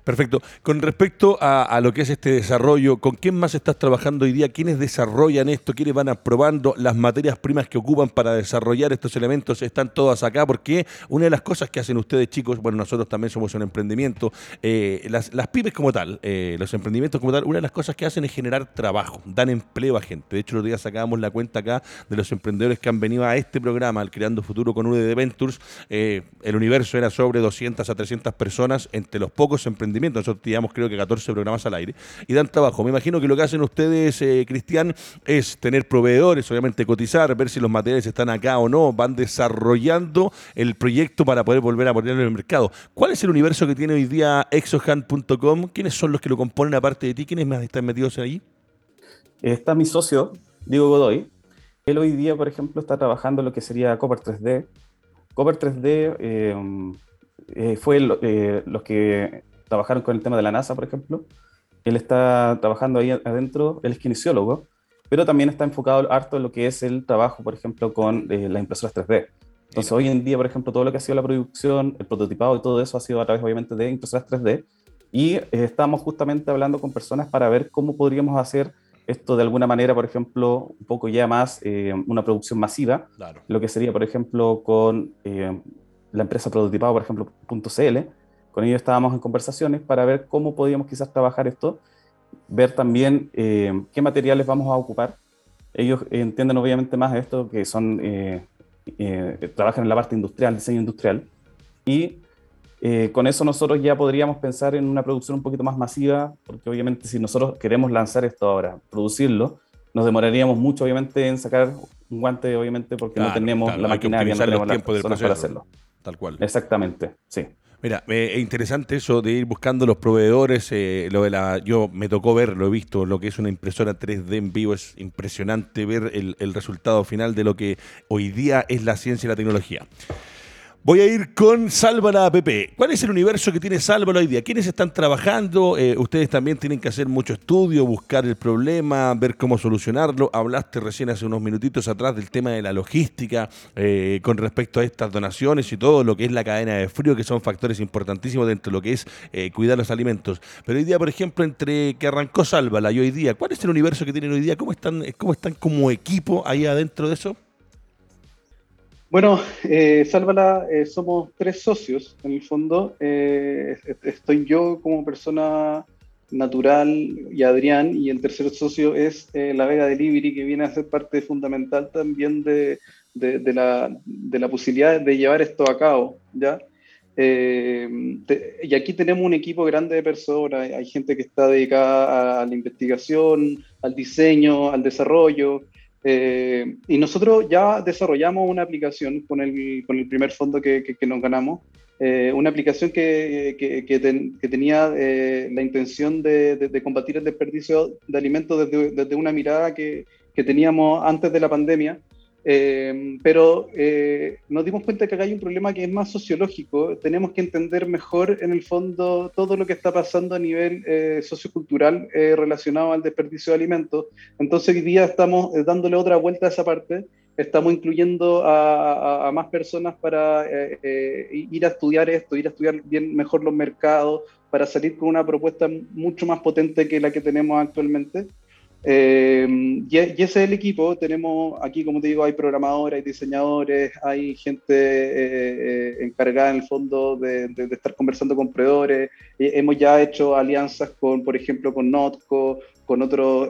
Perfecto. Con respecto a, lo que es este desarrollo, ¿con quién más estás trabajando hoy día? ¿Quiénes desarrollan esto? ¿Quiénes van aprobando las materias primas que ocupan para desarrollar estos elementos? Están todas acá porque una de las cosas que hacen ustedes chicos, bueno, nosotros también somos un emprendimiento, eh, las, pymes como tal, eh, los emprendimientos como tal, una de las cosas que hacen es generar trabajo, dan empleo a gente. De hecho, los días sacábamos la cuenta acá de los emprendedores que han venido a este programa, al Creando Futuro con UD Ventures. Eh, el universo era sobre 200 a 300 personas entre los pocos emprendedores nosotros teníamos creo que 14 programas al aire, y dan trabajo. Me imagino que lo que hacen ustedes, eh, Cristian, es tener proveedores, obviamente cotizar, ver si los materiales están acá o no, van desarrollando el proyecto para poder volver a ponerlo en el mercado. ¿Cuál es el universo que tiene hoy día exohand.com? ¿Quiénes son los que lo componen aparte de ti? ¿Quiénes más están metidos ahí? Está mi socio, Diego Godoy. Él hoy día, por ejemplo, está trabajando en lo que sería Copper 3D. Copper 3D eh, eh, fue los que trabajaron con el tema de la NASA, por ejemplo. Él está trabajando ahí adentro, él es kinesiólogo, pero también está enfocado harto en lo que es el trabajo, por ejemplo, con eh, las impresoras 3D. Entonces, hoy en día, por ejemplo, todo lo que ha sido la producción, el prototipado y todo eso ha sido a través, obviamente, de impresoras 3D. Y eh, estamos justamente hablando con personas para ver cómo podríamos hacer esto de alguna manera, por ejemplo, un poco ya más eh, una producción masiva. Lo que sería, por ejemplo, con la empresa prototipado, por ejemplo, .cl, con ellos estábamos en conversaciones para ver cómo podíamos quizás trabajar esto, ver también eh, qué materiales vamos a ocupar. Ellos entienden obviamente más esto, que son, eh, eh, trabajan en la parte industrial, diseño industrial, y con eso nosotros ya podríamos pensar en una producción un poquito más masiva, porque obviamente si nosotros queremos lanzar esto ahora, producirlo, nos demoraríamos mucho obviamente en sacar un guante, obviamente, porque no tenemos la maquinaria, no tenemos las personas para hacerlo. Tal cual. Exactamente, sí. Mira, es interesante eso de ir buscando los proveedores. Eh, lo de la, yo me tocó ver, lo he visto, lo que es una impresora 3D en vivo. Es impresionante ver el, el resultado final de lo que hoy día es la ciencia y la tecnología. Voy a ir con Sálvala App. ¿Cuál es el universo que tiene Sálvala hoy día? ¿Quiénes están trabajando? Eh, ustedes también tienen que hacer mucho estudio, buscar el problema, ver cómo solucionarlo. Hablaste recién hace unos minutitos atrás del tema de la logística eh, con respecto a estas donaciones y todo lo que es la cadena de frío, que son factores importantísimos dentro de lo que es eh, cuidar los alimentos. Pero hoy día, por ejemplo, entre que arrancó Sálvala y hoy día, ¿cuál es el universo que tienen hoy día? ¿Cómo están, cómo están como equipo ahí adentro de eso? Bueno, eh, Sálvala, eh, somos tres socios en el fondo. Eh, estoy yo como persona natural y Adrián, y el tercer socio es eh, la Vega Delivery, que viene a ser parte fundamental también de, la, posibilidad de llevar esto a cabo. ¿ya? y aquí tenemos un equipo grande de personas, hay gente que está dedicada a la investigación, al diseño, al desarrollo. Eh, y nosotros ya desarrollamos una aplicación con el, con el primer fondo que, que, nos ganamos, eh, una aplicación que, que tenía eh, la intención de, de, combatir el desperdicio de alimentos desde, desde una mirada que, teníamos antes de la pandemia eh, pero eh, nos dimos cuenta que acá hay un problema que es más sociológico. Tenemos que entender mejor, en el fondo, todo lo que está pasando a nivel eh, sociocultural relacionado al desperdicio de alimentos. Entonces, hoy día estamos dándole otra vuelta a esa parte. Estamos incluyendo a, más personas para ir a estudiar esto, ir a estudiar bien mejor los mercados, para salir con una propuesta mucho más potente que la que tenemos actualmente. Eh, y, ese es el equipo. Tenemos aquí, como te digo, hay programadores, hay diseñadores, hay gente eh, encargada en el fondo de, estar conversando con proveedores. hemos ya hecho alianzas con, por ejemplo, con Notco, con otros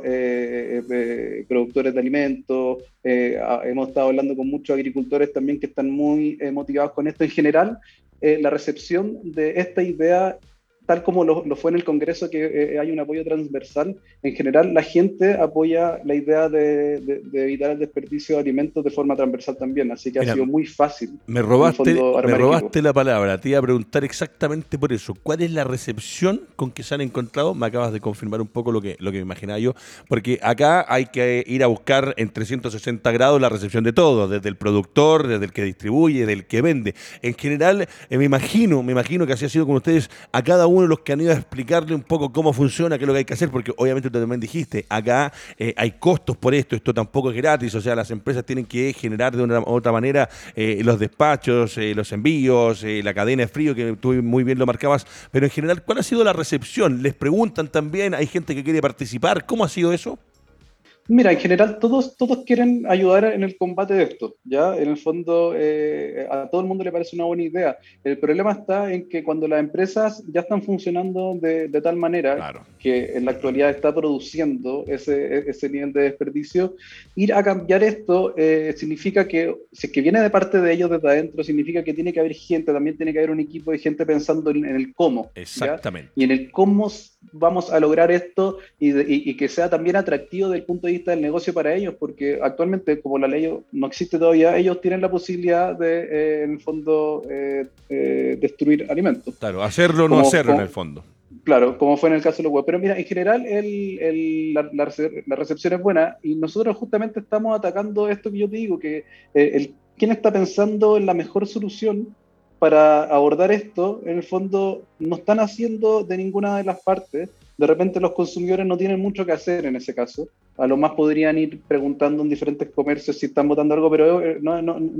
productores de alimentos. hemos estado hablando con muchos agricultores también que están muy motivados con esto. En general, la recepción de esta idea tal como lo, fue en el Congreso, que eh, hay un apoyo transversal, en general la gente apoya la idea de, evitar el desperdicio de alimentos de forma transversal también, así que ha sido muy fácil. Me robaste, me robaste la palabra, te iba a preguntar exactamente por eso. ¿Cuál es la recepción con que se han encontrado? Me acabas de confirmar un poco lo que, lo que me imaginaba yo, porque acá hay que ir a buscar en 360 grados la recepción de todo, desde el productor, desde el que distribuye, del que vende. En general, eh, me imagino, me imagino que así ha sido con ustedes a cada uno uno de los que han ido a explicarle un poco cómo funciona, qué es lo que hay que hacer, porque obviamente tú también dijiste, acá eh, hay costos por esto, esto tampoco es gratis, o sea, las empresas tienen que generar de una u otra manera eh, los despachos, eh, los envíos, la cadena de frío, que tú muy bien lo marcabas, pero en general, ¿cuál ha sido la recepción? ¿Les preguntan también? ¿Hay gente que quiere participar? ¿Cómo ha sido eso? Mira, en general todos, todos quieren ayudar en el combate de esto, ¿ya? En el fondo eh, a todo el mundo le parece una buena idea. El problema está en que cuando las empresas ya están funcionando de, de tal manera que en la actualidad está produciendo ese, ese nivel de desperdicio, ir a cambiar esto eh, significa que, si es que viene de parte de ellos desde adentro, significa que tiene que haber gente, también tiene que haber un equipo de gente pensando en, el cómo. Exactamente. Y en el cómo vamos a lograr esto y, y que sea también atractivo desde el punto de del negocio para ellos, porque actualmente, como la ley no existe todavía, ellos tienen la posibilidad de, eh, en el fondo, eh, eh, destruir alimentos. Claro, hacerlo o no hacerlo en el fondo. Claro, como fue en el caso de los web. Pero mira, en general el, el, la, la, recepción es buena y nosotros justamente estamos atacando esto que yo te digo, que el, quien está pensando en la mejor solución para abordar esto, en el fondo, no están haciendo de ninguna de las partes de repente los consumidores no tienen mucho que hacer en ese caso. A lo más podrían ir preguntando en diferentes comercios si están votando algo, pero eh, no,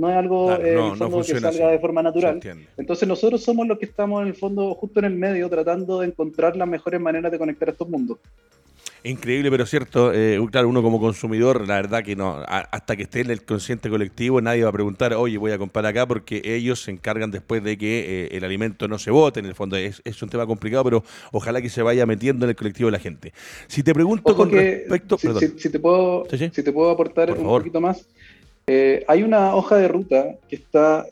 es algo eh, que salga de forma natural. Entonces nosotros somos los que estamos en el fondo justo en el medio tratando de encontrar las mejores maneras de conectar a estos mundos. Increíble, pero cierto. Eh, claro, uno como consumidor, la verdad que no, hasta que esté en el consciente colectivo, nadie va a preguntar, oye, voy a comprar acá, porque ellos se encargan después de que eh, el alimento no se vote. En el fondo es, un tema complicado, pero ojalá que se vaya metiendo en el colectivo de la gente. Si te pregunto con respecto. Si, si, te puedo, si te puedo aportar un poquito más. Eh, hay una hoja de ruta que está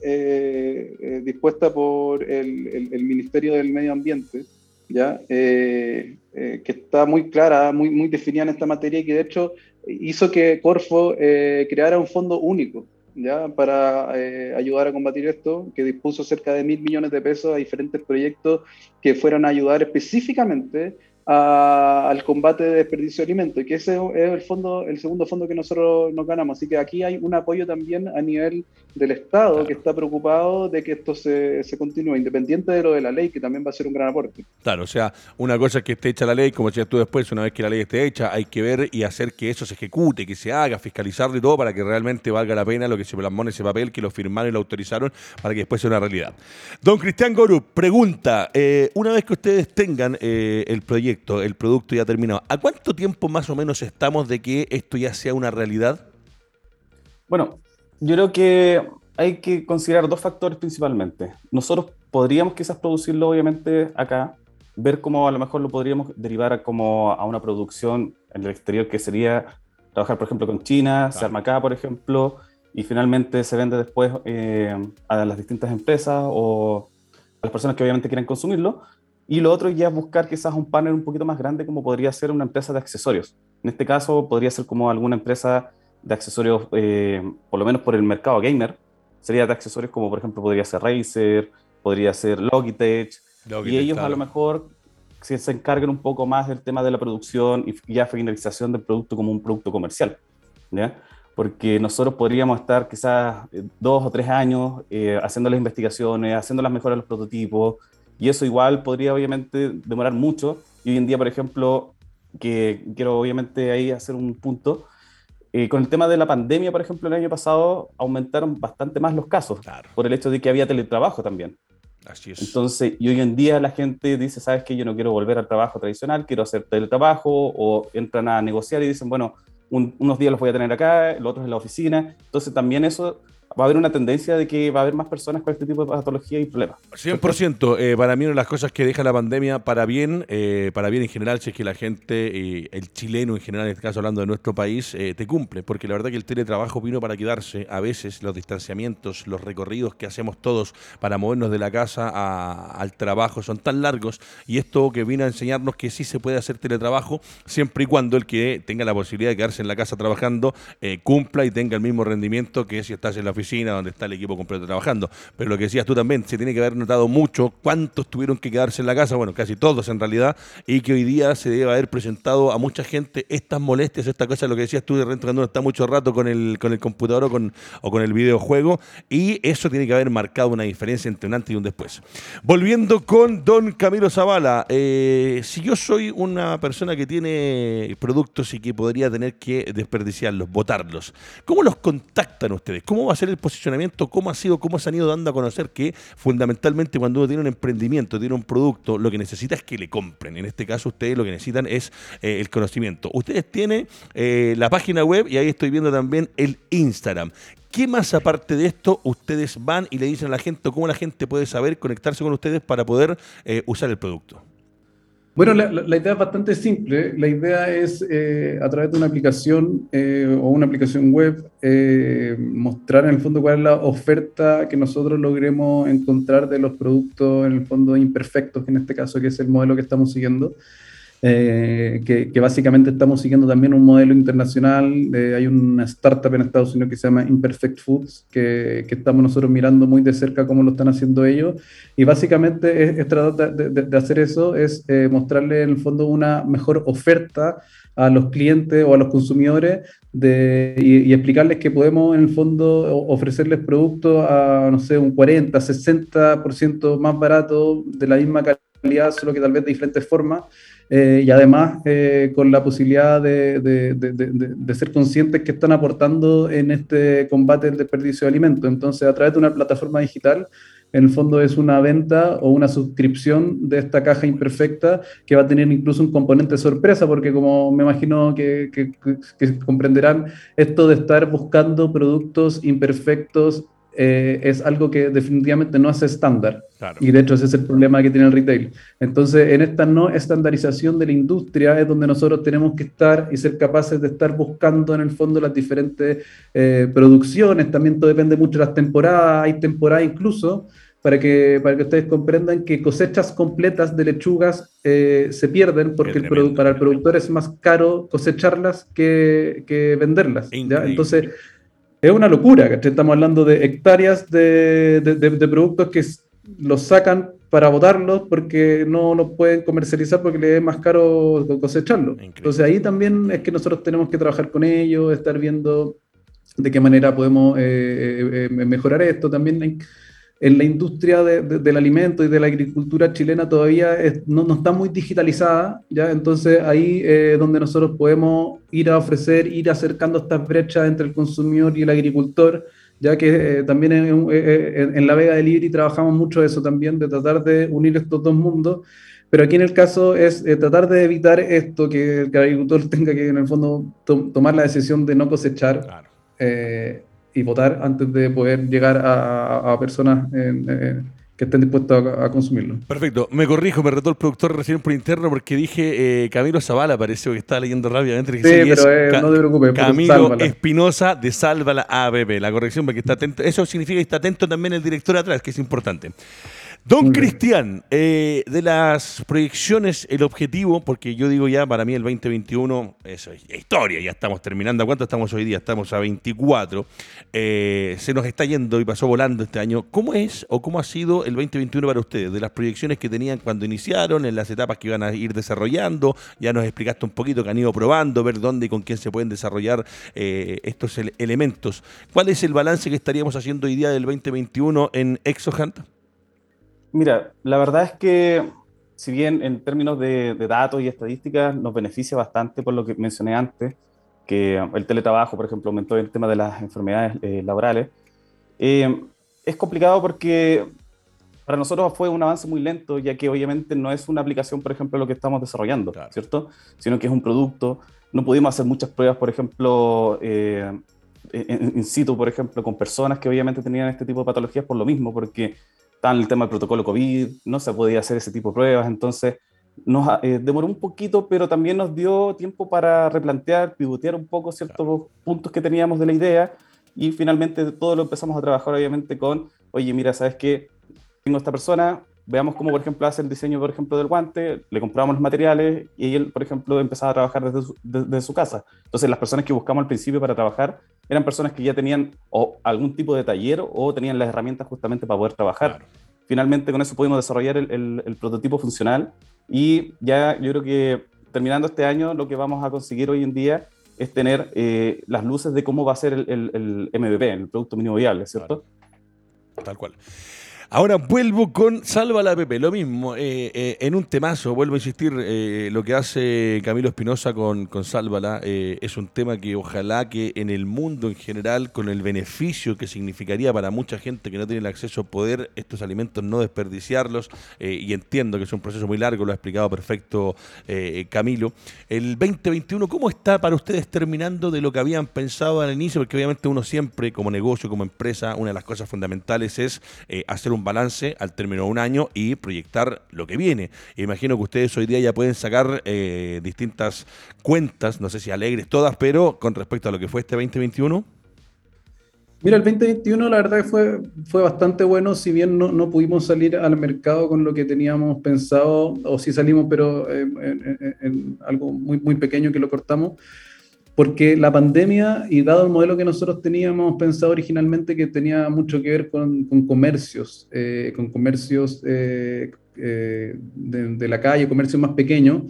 dispuesta por el, el Ministerio del Medio Ambiente ¿ya? Eh, eh, que está muy clara, muy, muy definida en esta materia y que de hecho hizo que Corfo eh, creara un fondo único ¿ya? para ayudar a combatir esto, que dispuso cerca de mil millones de pesos a diferentes proyectos que fueran a ayudar específicamente al combate de desperdicio de alimentos, y que ese es el fondo, el segundo fondo que nosotros nos ganamos. Así que aquí hay un apoyo también a nivel del Estado que está preocupado de que esto se, se, continúe, independiente de lo de la ley, que también va a ser un gran aporte. Claro, o sea, una cosa es que esté hecha la ley, como decías tú después, una vez que la ley esté hecha, hay que ver y hacer que eso se ejecute, que se haga, fiscalizarlo y todo para que realmente valga la pena lo que se plasmó en ese papel, que lo firmaron y lo autorizaron, para que después sea una realidad. Don Cristian Goru, pregunta, eh, una vez que ustedes tengan eh, el proyecto, el producto ya terminado. ¿A cuánto tiempo más o menos estamos de que esto ya sea una realidad? Bueno, yo creo que hay que considerar dos factores principalmente. Nosotros podríamos quizás producirlo obviamente acá, ver cómo a lo mejor lo podríamos derivar a, como a una producción en el exterior que sería trabajar por ejemplo con China, se arma acá por ejemplo, y finalmente se vende después eh, a las distintas empresas o a las personas que obviamente quieren consumirlo. Y lo otro ya es buscar quizás un panel un poquito más grande como podría ser una empresa de accesorios. En este caso podría ser como alguna empresa de accesorios, eh, por lo menos por el mercado gamer, sería de accesorios como por ejemplo podría ser Razer, podría ser Logitech, y ellos a lo mejor si se encarguen un poco más del tema de la producción y ya finalización del producto como un producto comercial, ¿ya? Porque nosotros podríamos estar quizás eh, dos o tres años eh, haciendo las investigaciones, haciendo las mejoras de los prototipos, y eso igual podría obviamente demorar mucho. Y hoy en día, por ejemplo, que quiero obviamente ahí hacer un punto, eh, con el tema de la pandemia, por ejemplo, el año pasado aumentaron bastante más los casos, por el hecho de que había teletrabajo también. Así es. Entonces, y hoy en día la gente dice, ¿sabes qué? Yo no quiero volver al trabajo tradicional, quiero hacer teletrabajo, o entran a negociar y dicen, bueno, unos días los voy a tener acá, los otros en la oficina. Entonces, también eso va a haber una tendencia de que va a haber más personas con este tipo de patología y problemas. 100%. Eh, para mí una de las cosas que deja la pandemia para bien, eh, para bien en general, si es que la gente, eh, el chileno en general, en este caso hablando de nuestro país, te cumple, porque la verdad que el teletrabajo vino para quedarse. A veces los distanciamientos, los recorridos que hacemos todos para movernos de la casa al trabajo son tan largos y esto que vino a enseñarnos que sí se puede hacer teletrabajo siempre y cuando el que tenga la posibilidad de quedarse en la casa trabajando cumpla y tenga el mismo rendimiento que si estás en la oficina donde está el equipo completo trabajando. Pero lo que decías tú también, se tiene que haber notado mucho cuántos tuvieron que quedarse en la casa, bueno, casi todos en realidad, y que hoy día se debe haber presentado a mucha gente estas molestias, esta cosa, lo que decías tú, de repente cuando uno está mucho rato con el, con el computador o con, o con el videojuego, y eso tiene que haber marcado una diferencia entre un antes y un después. Volviendo con don Camilo Zavala, eh, si yo soy una persona que tiene productos y que podría tener que desperdiciarlos, botarlos, ¿cómo los contactan ustedes? ¿Cómo va a ser el posicionamiento, cómo ha sido, cómo se han ido dando a conocer que fundamentalmente cuando uno tiene un emprendimiento, tiene un producto, lo que necesita es que le compren. En este caso, ustedes lo que necesitan es eh, el conocimiento. Ustedes tienen eh, la página web y ahí estoy viendo también el Instagram. ¿Qué más aparte de esto ustedes van y le dicen a la gente cómo la gente puede saber conectarse con ustedes para poder eh, usar el producto? Bueno, la, idea es bastante simple. La idea es, eh, a través de una aplicación eh, o una aplicación web, eh, mostrar en el fondo cuál es la oferta que nosotros logremos encontrar de los productos, en el fondo imperfectos, en este caso, que es el modelo que estamos siguiendo. Eh, que, básicamente estamos siguiendo también un modelo internacional. hay una startup en Estados Unidos que se llama Imperfect Foods, que, que, estamos nosotros mirando muy de cerca cómo lo están haciendo ellos. Y básicamente es, tratar de, hacer eso, es eh, mostrarle en el fondo una mejor oferta a los clientes o a los consumidores de, y, explicarles que podemos en el fondo ofrecerles productos a, no sé, un 40, 60% más barato de la misma calidad, solo que tal vez de diferentes formas eh, y además eh, con la posibilidad de, de, de, ser conscientes que están aportando en este combate del desperdicio de alimentos. Entonces, a través de una plataforma digital, en el fondo es una venta o una suscripción de esta caja imperfecta que va a tener incluso un componente sorpresa, porque como me imagino que, que comprenderán, esto de estar buscando productos imperfectos eh, es algo que definitivamente no hace estándar. Y de hecho ese es el problema que tiene el retail. Entonces, en esta no estandarización de la industria es donde nosotros tenemos que estar y ser capaces de estar buscando en el fondo las diferentes eh, producciones. También todo depende mucho de las temporadas. Hay temporadas incluso para que, para que ustedes comprendan que cosechas completas de lechugas eh, se pierden porque el para el productor es más caro cosecharlas que, que venderlas. ¿ya? Entonces, es una locura, estamos hablando de hectáreas de, de, productos que los sacan para botarlos porque no los pueden comercializar porque les es más caro cosecharlos. Entonces ahí también es que nosotros tenemos que trabajar con ellos, estar viendo de qué manera podemos eh, eh, eh, mejorar esto. También en la industria del alimento y de la agricultura chilena todavía no, está muy digitalizada, ¿ya? Entonces ahí es donde nosotros podemos ir a ofrecer, ir acercando estas brechas entre el consumidor y el agricultor, ya que eh, también en, la Vega de Libri trabajamos mucho eso también, de tratar de unir estos dos mundos, pero aquí en el caso es eh, tratar de evitar esto, que, el agricultor tenga que en el fondo tomar la decisión de no cosechar. Claro. Y votar antes de poder llegar a, personas que estén dispuestos a, consumirlo. Perfecto. Me corrijo, me retó el productor recién por interno porque dije eh, Camilo Zavala, parece que estaba leyendo rápidamente. sí, pero eh, no te preocupes. Camilo Espinosa de Sálvala ABB. La corrección porque está atento. Eso significa que está atento también el director atrás, que es importante. Don Cristian, eh, de las proyecciones, el objetivo, porque yo digo ya, para mí el 2021 es historia, ya estamos terminando. ¿A cuánto estamos hoy día? Estamos a 24. Eh, se nos está yendo y pasó volando este año. ¿Cómo es o cómo ha sido el 2021 para ustedes? De las proyecciones que tenían cuando iniciaron, en las etapas que iban a ir desarrollando, ya nos explicaste un poquito que han ido probando, ver dónde y con quién se pueden desarrollar eh, estos elementos. ¿Cuál es el balance que estaríamos haciendo hoy día del 2021 en ExoHunt? Mira, la verdad es que si bien en términos de, datos y estadísticas nos beneficia bastante por lo que mencioné antes, que el teletrabajo, por ejemplo, aumentó el tema de las enfermedades eh, laborales, eh, es complicado porque para nosotros fue un avance muy lento, ya que obviamente no es una aplicación, por ejemplo, lo que estamos desarrollando, ¿cierto? Sino que es un producto. No pudimos hacer muchas pruebas, por ejemplo, eh, in situ, por ejemplo, con personas que obviamente tenían este tipo de patologías por lo mismo, porque estaba el tema del protocolo COVID, no se podía hacer ese tipo de pruebas, entonces nos eh, demoró un poquito, pero también nos dio tiempo para replantear, pivotear un poco ciertos puntos que teníamos de la idea y finalmente todo lo empezamos a trabajar obviamente con, oye, mira, ¿sabes qué? tengo esta persona, veamos cómo, por ejemplo, hace el diseño, por ejemplo, del guante, le compramos los materiales y él, por ejemplo, empezaba a trabajar desde su, desde su, casa. Entonces, las personas que buscamos al principio para trabajar eran personas que ya tenían o algún tipo de taller o tenían las herramientas justamente para poder trabajar. Finalmente, con eso pudimos desarrollar el, el, prototipo funcional y ya yo creo que terminando este año, lo que vamos a conseguir hoy en día es tener eh, las luces de cómo va a ser el, el, MVP, el producto mínimo viable, ¿cierto? Tal cual. Ahora vuelvo con Salva la Pepe, lo mismo, eh, eh, en un temazo, vuelvo a insistir, eh, lo que hace Camilo Espinosa con, con Sálvala es un tema que ojalá que en el mundo en general, con el beneficio que significaría para mucha gente que no tiene el acceso a poder estos alimentos, no desperdiciarlos, y entiendo que es un proceso muy largo, lo ha explicado perfecto Camilo. El 2021, ¿cómo está para ustedes terminando de lo que habían pensado al inicio? Porque obviamente uno siempre, como negocio, como empresa, una de las cosas fundamentales es hacer un balance al término de un año y proyectar lo que viene. Imagino que ustedes hoy día ya pueden sacar eh, distintas cuentas, no sé si alegres todas, pero con respecto a lo que fue este 2021. Mira, el 2021 la verdad que fue, fue bastante bueno, si bien no, no, pudimos salir al mercado con lo que teníamos pensado, o si salimos, pero eh, en, algo muy, muy pequeño que lo cortamos porque la pandemia y dado el modelo que nosotros teníamos pensado originalmente que tenía mucho que ver con, comercios, con comercios eh, eh, eh, de, la calle, comercios más pequeños,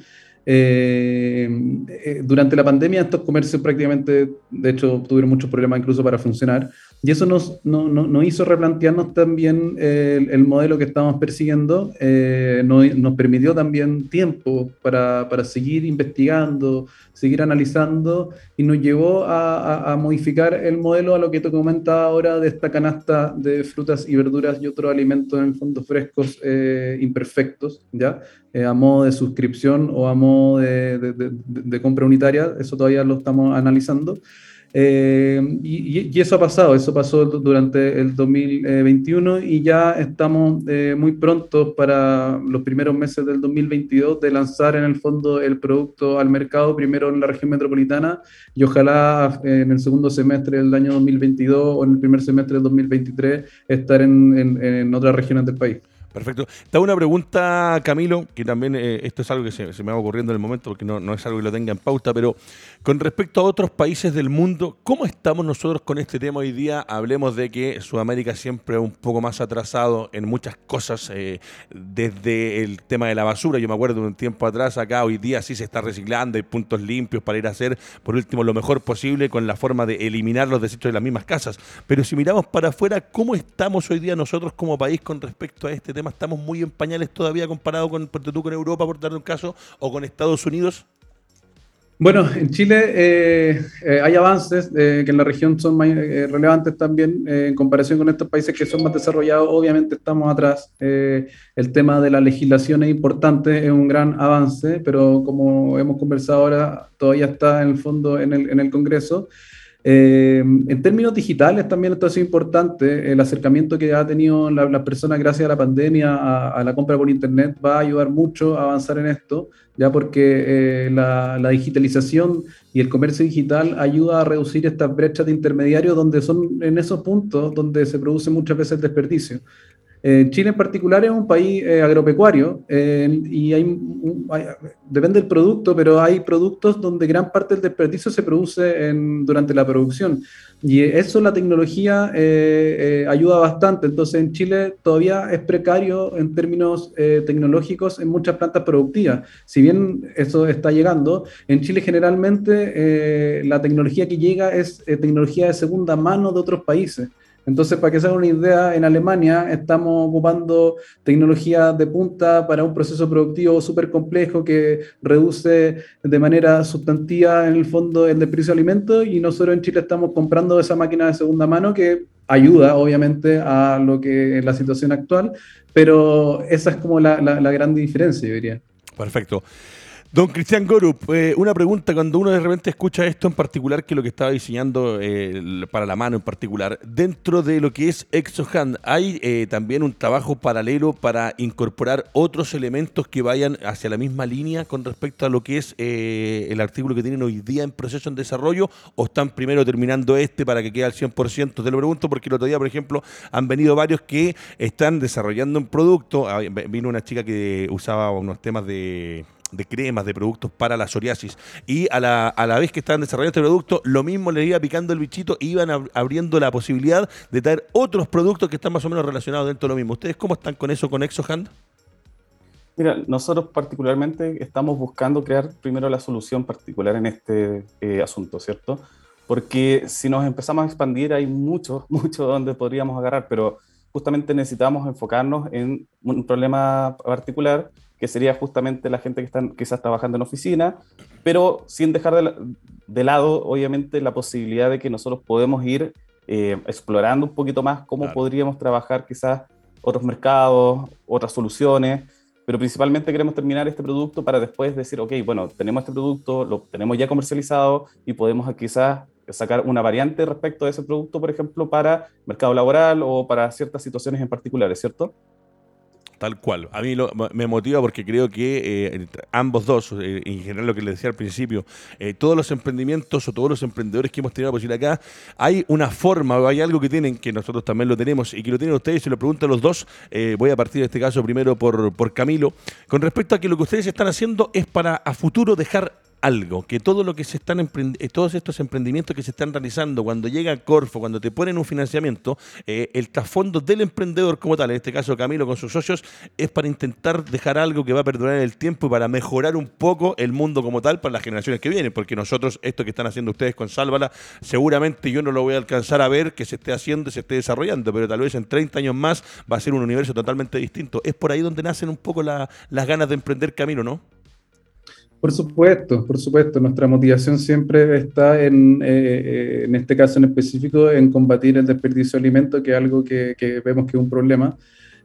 durante la pandemia estos comercios prácticamente, de hecho, tuvieron muchos problemas incluso para funcionar. Y eso nos, nos hizo replantearnos también el, modelo que estábamos persiguiendo, nos, permitió también tiempo para, para seguir investigando, seguir analizando y nos llevó a, modificar el modelo a lo que te comentaba ahora de esta canasta de frutas y verduras y otros alimentos en fondos frescos eh, imperfectos, ¿ya? Eh, a modo de suscripción o a modo de compra unitaria, eso todavía lo estamos analizando. Eh, y, eso ha pasado, eso pasó durante el 2021 y ya estamos eh, muy prontos para los primeros meses del 2022 de lanzar en el fondo el producto al mercado, primero en la región metropolitana y ojalá eh, en el segundo semestre del año 2022 o en el primer semestre del 2023 estar en, en otras regiones del país. Perfecto. Te hago una pregunta, Camilo, que también eh, esto es algo que se, me va ocurriendo en el momento porque no, no, es algo que lo tenga en pauta, pero con respecto a otros países del mundo, ¿cómo estamos nosotros con este tema hoy día? Hablemos de que Sudamérica siempre es un poco más atrasado en muchas cosas, eh, desde el tema de la basura. Yo me acuerdo de un tiempo atrás, acá hoy día sí se está reciclando, hay puntos limpios para ir a hacer, por último, lo mejor posible con la forma de eliminar los desechos de las mismas casas. Pero si miramos para afuera, ¿cómo estamos hoy día nosotros como país con respecto a este tema? Estamos muy en pañales todavía comparado con, con Europa, por dar un caso, o con Estados Unidos? Bueno, en Chile eh, eh, hay avances eh, que en la región son más relevantes también en comparación con estos países que son más desarrollados. Obviamente estamos atrás. el tema de la legislación es importante, es un gran avance, pero como hemos conversado ahora, todavía está en el fondo en el, en el Congreso. Eh, en términos digitales también esto sido importante, el acercamiento que ha tenido las la personas gracias a la pandemia a, la compra por Internet va a ayudar mucho a avanzar en esto, ya porque eh, la, la, digitalización y el comercio digital ayuda a reducir estas brechas de intermediarios donde son en esos puntos donde se produce muchas veces el desperdicio. Eh, Chile en particular es un país eh, agropecuario eh, y hay, depende del producto, pero hay productos donde gran parte del desperdicio se produce durante la producción. Y eso la tecnología ayuda bastante. Entonces en Chile todavía es precario en términos tecnológicos en muchas plantas productivas. Si bien eso está llegando, en Chile generalmente la tecnología que llega es tecnología de segunda mano de otros países. Entonces, para que se hagan una idea, en Alemania estamos ocupando tecnología de punta para un proceso productivo súper complejo que reduce de manera sustantiva en el fondo el desperdicio de alimentos y nosotros en Chile estamos comprando esa máquina de segunda mano que ayuda obviamente a lo que es la situación actual, pero esa es como la, la, la gran diferencia, yo diría. Perfecto. Don Cristian Gorup, eh, una pregunta, cuando uno de repente escucha esto en particular, que es lo que estaba diseñando eh, para la mano en particular, dentro de lo que es ExoHand, ¿hay eh, también un trabajo paralelo para incorporar otros elementos que vayan hacia la misma línea con respecto a lo que es el artículo que tienen hoy día en proceso en desarrollo, o están primero terminando este para que quede al 100%? Te lo pregunto porque el otro día, por ejemplo, han venido varios que están desarrollando un producto, ah, vino una chica que usaba unos temas de de cremas, de productos para la psoriasis. Y a la, a la vez que estaban desarrollando este producto, lo mismo le iba picando el bichito e iban abriendo la posibilidad de traer otros productos que están más o menos relacionados dentro de lo mismo. ¿Ustedes cómo están con eso, con ExoHand? Mira, nosotros particularmente estamos buscando crear primero la solución particular en este eh, asunto, ¿cierto? Porque si nos empezamos a expandir hay mucho, mucho donde podríamos agarrar, pero justamente necesitamos enfocarnos en un problema particular que sería justamente la gente que está quizás trabajando en oficina, pero sin dejar de, lado, obviamente, la posibilidad de que nosotros podemos ir eh, explorando un poquito más cómo podríamos trabajar quizás otros mercados, otras soluciones, pero principalmente queremos terminar este producto para después decir, ok, bueno, tenemos este producto, lo tenemos ya comercializado y podemos quizás sacar una variante respecto a ese producto, por ejemplo, para mercado laboral o para ciertas situaciones en particulares, ¿cierto? Tal cual. A mí me motiva porque creo que eh, ambos dos, eh, en general lo que les decía al principio, eh, todos los emprendimientos o todos los emprendedores que hemos tenido la posibilidad acá, hay una forma o hay algo que tienen, que nosotros también lo tenemos y que lo tienen ustedes, se lo preguntan los dos. voy a partir de este caso primero por, por Camilo. Con respecto a que lo que ustedes están haciendo es para a futuro dejar algo, que todo lo que se están eh, todos estos emprendimientos que se están realizando, cuando llega Corfo, cuando te ponen un financiamiento, eh, el trasfondo del emprendedor como tal, en este caso Camilo con sus socios, es para intentar dejar algo que va a perdurar en el tiempo y para mejorar un poco el mundo como tal para las generaciones que vienen, porque nosotros, esto que están haciendo ustedes con Sálvala, seguramente yo no lo voy a alcanzar a ver que se esté haciendo, se esté desarrollando, pero tal vez en 30 años más va a ser un universo totalmente distinto. Es por ahí donde nacen un poco las ganas de emprender Camilo, ¿no? Por supuesto, por supuesto. Nuestra motivación siempre está en, eh, eh, en este caso en específico, en combatir el desperdicio de alimentos, que es algo que, vemos que es un problema.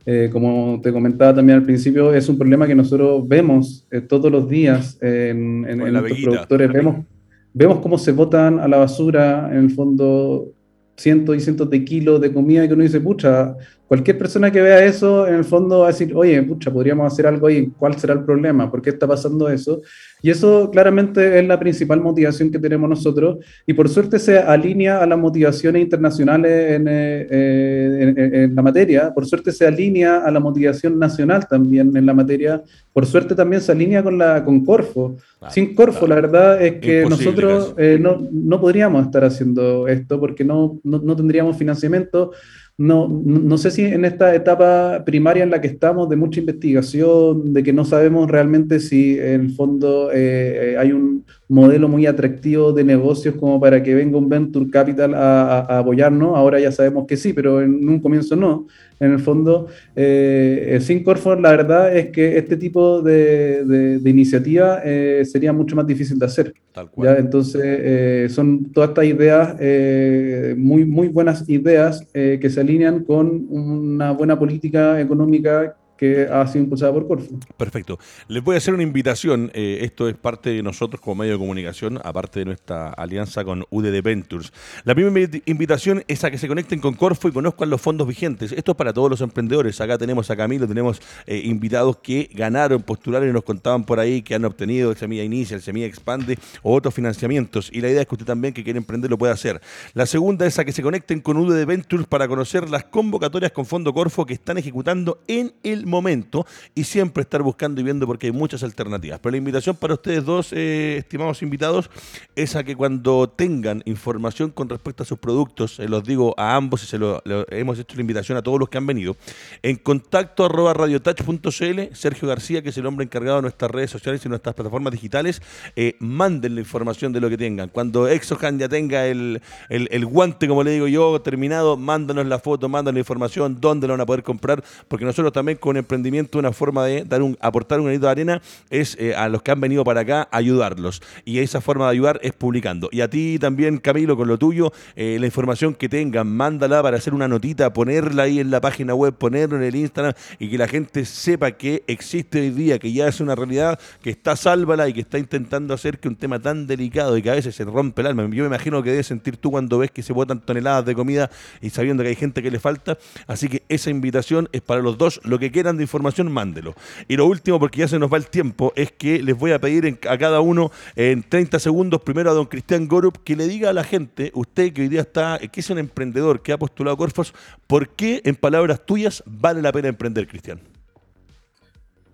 Eh, como te comentaba también al principio, es un problema que nosotros vemos todos los días en, en, los productores. Vemos, vemos cómo se botan a la basura, en el fondo, cientos y cientos de kilos de comida que uno dice, pucha, cualquier persona que vea eso, en el fondo va a decir, oye, pucha, podríamos hacer algo ahí, ¿cuál será el problema? ¿Por qué está pasando eso? Y eso claramente es la principal motivación que tenemos nosotros y por suerte se alinea a las motivaciones internacionales en, eh, eh, en, la materia, por suerte se alinea a la motivación nacional también en la materia, por suerte también se alinea con, la, con Corfo. Sin Corfo, la verdad es que nosotros eh, no, no, podríamos estar haciendo esto porque no, no, no tendríamos financiamiento no, no sé si en esta etapa primaria en la que estamos, de mucha investigación, de que no sabemos realmente si en el fondo eh, hay un modelo muy atractivo de negocios como para que venga un Venture Capital a, apoyarnos, ahora ya sabemos que sí, pero en un comienzo no. En el fondo, eh, sin Corfo, la verdad es que este tipo de, de, iniciativa eh, sería mucho más difícil de hacer. ¿ya? Entonces, eh, son todas estas ideas, muy, muy buenas ideas que se alinean con una buena política económica que ha sido impulsada por Corfo. Perfecto. Les voy a hacer una invitación. Eh, esto es parte de nosotros como medio de comunicación, aparte de nuestra alianza con UDD Ventures. La primera invitación es a que se conecten con Corfo y conozcan los fondos vigentes. Esto es para todos los emprendedores. Acá tenemos a Camilo, tenemos eh, invitados que ganaron, postularon y nos contaban por ahí que han obtenido el Semilla Inicia, el Semilla Expande o otros financiamientos. Y la idea es que usted también que quiere emprender lo pueda hacer. La segunda es a que se conecten con UDD Ventures para conocer las convocatorias con Fondo Corfo que están ejecutando en el momento y siempre estar buscando y viendo porque hay muchas alternativas. Pero la invitación para ustedes dos, eh, estimados invitados, es a que cuando tengan información con respecto a sus productos, eh, los digo a ambos y se lo, hemos hecho la invitación a todos los que han venido, en contacto arroba radiotouch.cl, Sergio García, que es el hombre encargado de nuestras redes sociales y nuestras plataformas digitales, eh, manden la información de lo que tengan. Cuando Exocan ya tenga el, el, guante, como le digo yo, terminado, mándanos la foto, mándanos la información, dónde lo van a poder comprar, porque nosotros también con emprendimiento, una forma de dar un, aportar un granito de arena es eh, a los que han venido para acá ayudarlos. Y esa forma de ayudar es publicando. Y a ti también, Camilo, con lo tuyo, eh, la información que tengan, mándala para hacer una notita, ponerla ahí en la página web, ponerlo en el Instagram y que la gente sepa que existe hoy día, que ya es una realidad, que está sálvala y que está intentando hacer que un tema tan delicado y que a veces se rompe el alma. Yo me imagino que debes sentir tú cuando ves que se botan toneladas de comida y sabiendo que hay gente que le falta. Así que esa invitación es para los dos. Lo que quieran de información, mándelo. Y lo último, porque ya se nos va el tiempo, es que les voy a pedir a cada uno en 30 segundos, primero a don Cristian Gorup, que le diga a la gente, usted que hoy día está, que es un emprendedor, que ha postulado Corfos, ¿por qué, en palabras tuyas, vale la pena emprender, Cristian?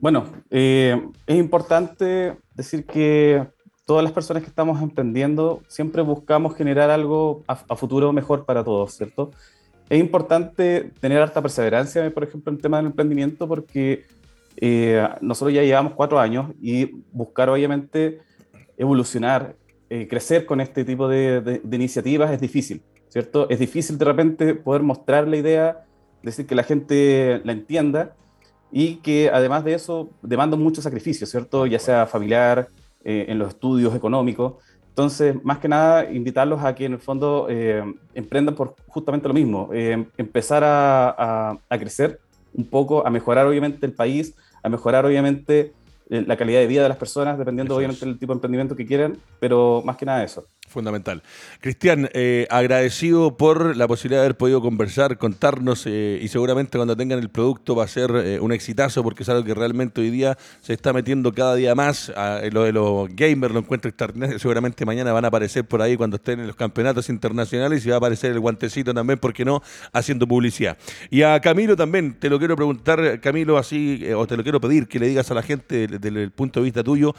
Bueno, eh, es importante decir que todas las personas que estamos emprendiendo siempre buscamos generar algo a, futuro mejor para todos, ¿cierto? Es importante tener harta perseverancia, por ejemplo, en el tema del emprendimiento, porque eh, nosotros ya llevamos cuatro años y buscar, obviamente, evolucionar, eh, crecer con este tipo de, iniciativas es difícil, ¿cierto? Es difícil de repente poder mostrar la idea, decir que la gente la entienda y que además de eso demanda mucho sacrificio, ¿cierto? Ya sea familiar, eh, en los estudios económicos. Entonces, más que nada, invitarlos a que en el fondo eh, emprendan por justamente lo mismo, eh, empezar a, a, crecer un poco, a mejorar obviamente el país, a mejorar obviamente la calidad de vida de las personas, dependiendo obviamente del tipo de emprendimiento que quieran, pero más que nada eso. Fundamental. Cristian, eh, agradecido por la posibilidad de haber podido conversar, contarnos eh, y seguramente cuando tengan el producto va a ser eh, un exitazo porque es algo que realmente hoy día se está metiendo cada día más. A, lo de los gamers lo encuentro extraordinario. Seguramente mañana van a aparecer por ahí cuando estén en los campeonatos internacionales y va a aparecer el guantecito también, ¿por qué no? Haciendo publicidad. Y a Camilo también, te lo quiero preguntar, Camilo, así, o te lo quiero pedir que le digas a la gente desde el punto de vista tuyo,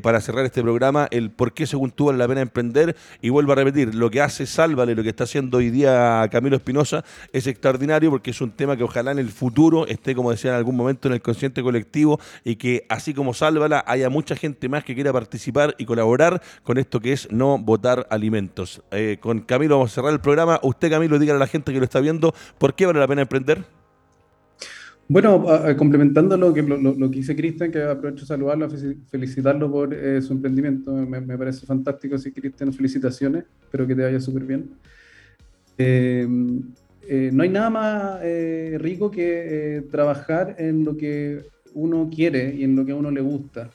para cerrar este programa, el por qué según tú vale la pena emprender y vuelvo a repetir, lo que hace Sálvale, lo que está haciendo hoy día Camilo Espinosa, es extraordinario porque es un tema que ojalá en el futuro esté, como decía en algún momento, en el consciente colectivo y que así como Sálvala, haya mucha gente más que quiera participar y colaborar con esto que es no votar alimentos. Eh, con Camilo vamos a cerrar el programa. Usted, Camilo, dígale a la gente que lo está viendo, ¿por qué vale la pena emprender? Bueno, complementando lo que, lo, que dice Cristian, que aprovecho de saludarlo, felicitarlo por eh, su emprendimiento. Me, parece fantástico. Sí, Cristian, felicitaciones. Espero que te vaya súper bien. Eh, eh, no hay nada más rico que trabajar en lo que uno quiere y en lo que a uno le gusta.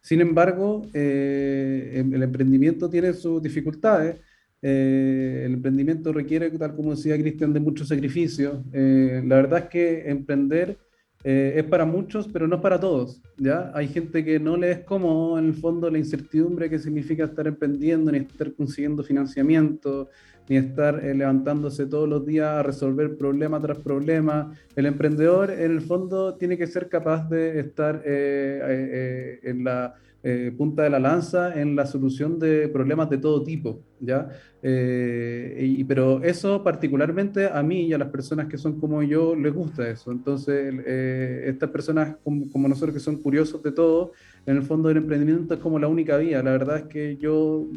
sin embargo, el emprendimiento tiene sus dificultades eh, el emprendimiento requiere, tal como decía Cristian, de muchos sacrificios. Eh, la verdad es que emprender eh, es para muchos, pero no para todos. ¿ya? Hay gente que no le es cómodo, en el fondo, la incertidumbre que significa estar emprendiendo, ni estar consiguiendo financiamiento, ni estar levantándose todos los días a resolver problema tras problema. El emprendedor, en el fondo, tiene que ser capaz de estar en la eh, punta de la lanza en la solución de problemas de todo tipo, ¿ya? Eh, y, pero eso particularmente a mí y a las personas que son como yo les gusta eso. Entonces, eh, estas personas como, nosotros que son curiosos de todo, en el fondo del emprendimiento es como la única vía. La verdad es que yo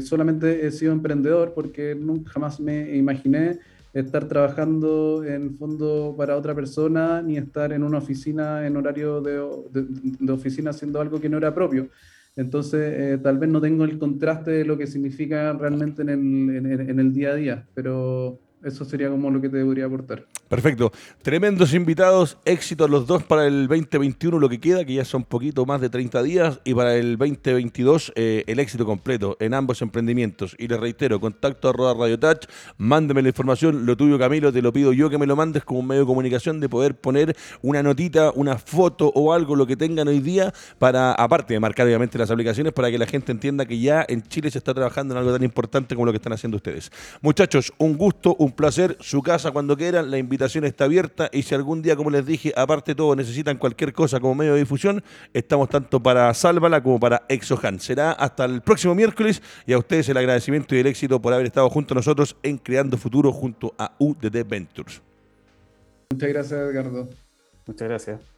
solamente he sido emprendedor porque nunca jamás me imaginé estar trabajando en fondo para otra persona ni estar en una oficina en horario de, oficina haciendo algo que no era propio. Entonces, eh, tal vez no tengo el contraste de lo que significa realmente en el, en el día a día, pero eso sería como lo que te debería aportar. Perfecto. Tremendos invitados. Éxito los dos para el 2021, lo que queda, que ya son poquito más de 30 días. Y para el 2022, eh, el éxito completo en ambos emprendimientos. Y les reitero, contacto arroba Radio Touch. Mándeme la información. Lo tuyo, Camilo, te lo pido yo que me lo mandes como un medio de comunicación de poder poner una notita, una foto o algo, lo que tengan hoy día, para, aparte de marcar obviamente las aplicaciones, para que la gente entienda que ya en Chile se está trabajando en algo tan importante como lo que están haciendo ustedes. Muchachos, un gusto, un un placer. Su casa cuando quieran, la invitación está abierta. Y si algún día, como les dije, aparte de todo, necesitan cualquier cosa como medio de difusión, estamos tanto para Sálvala como para Exohan. Será hasta el próximo miércoles y a ustedes el agradecimiento y el éxito por haber estado junto a nosotros en Creando Futuro junto a UDD Ventures. Muchas gracias, Edgardo. Muchas gracias.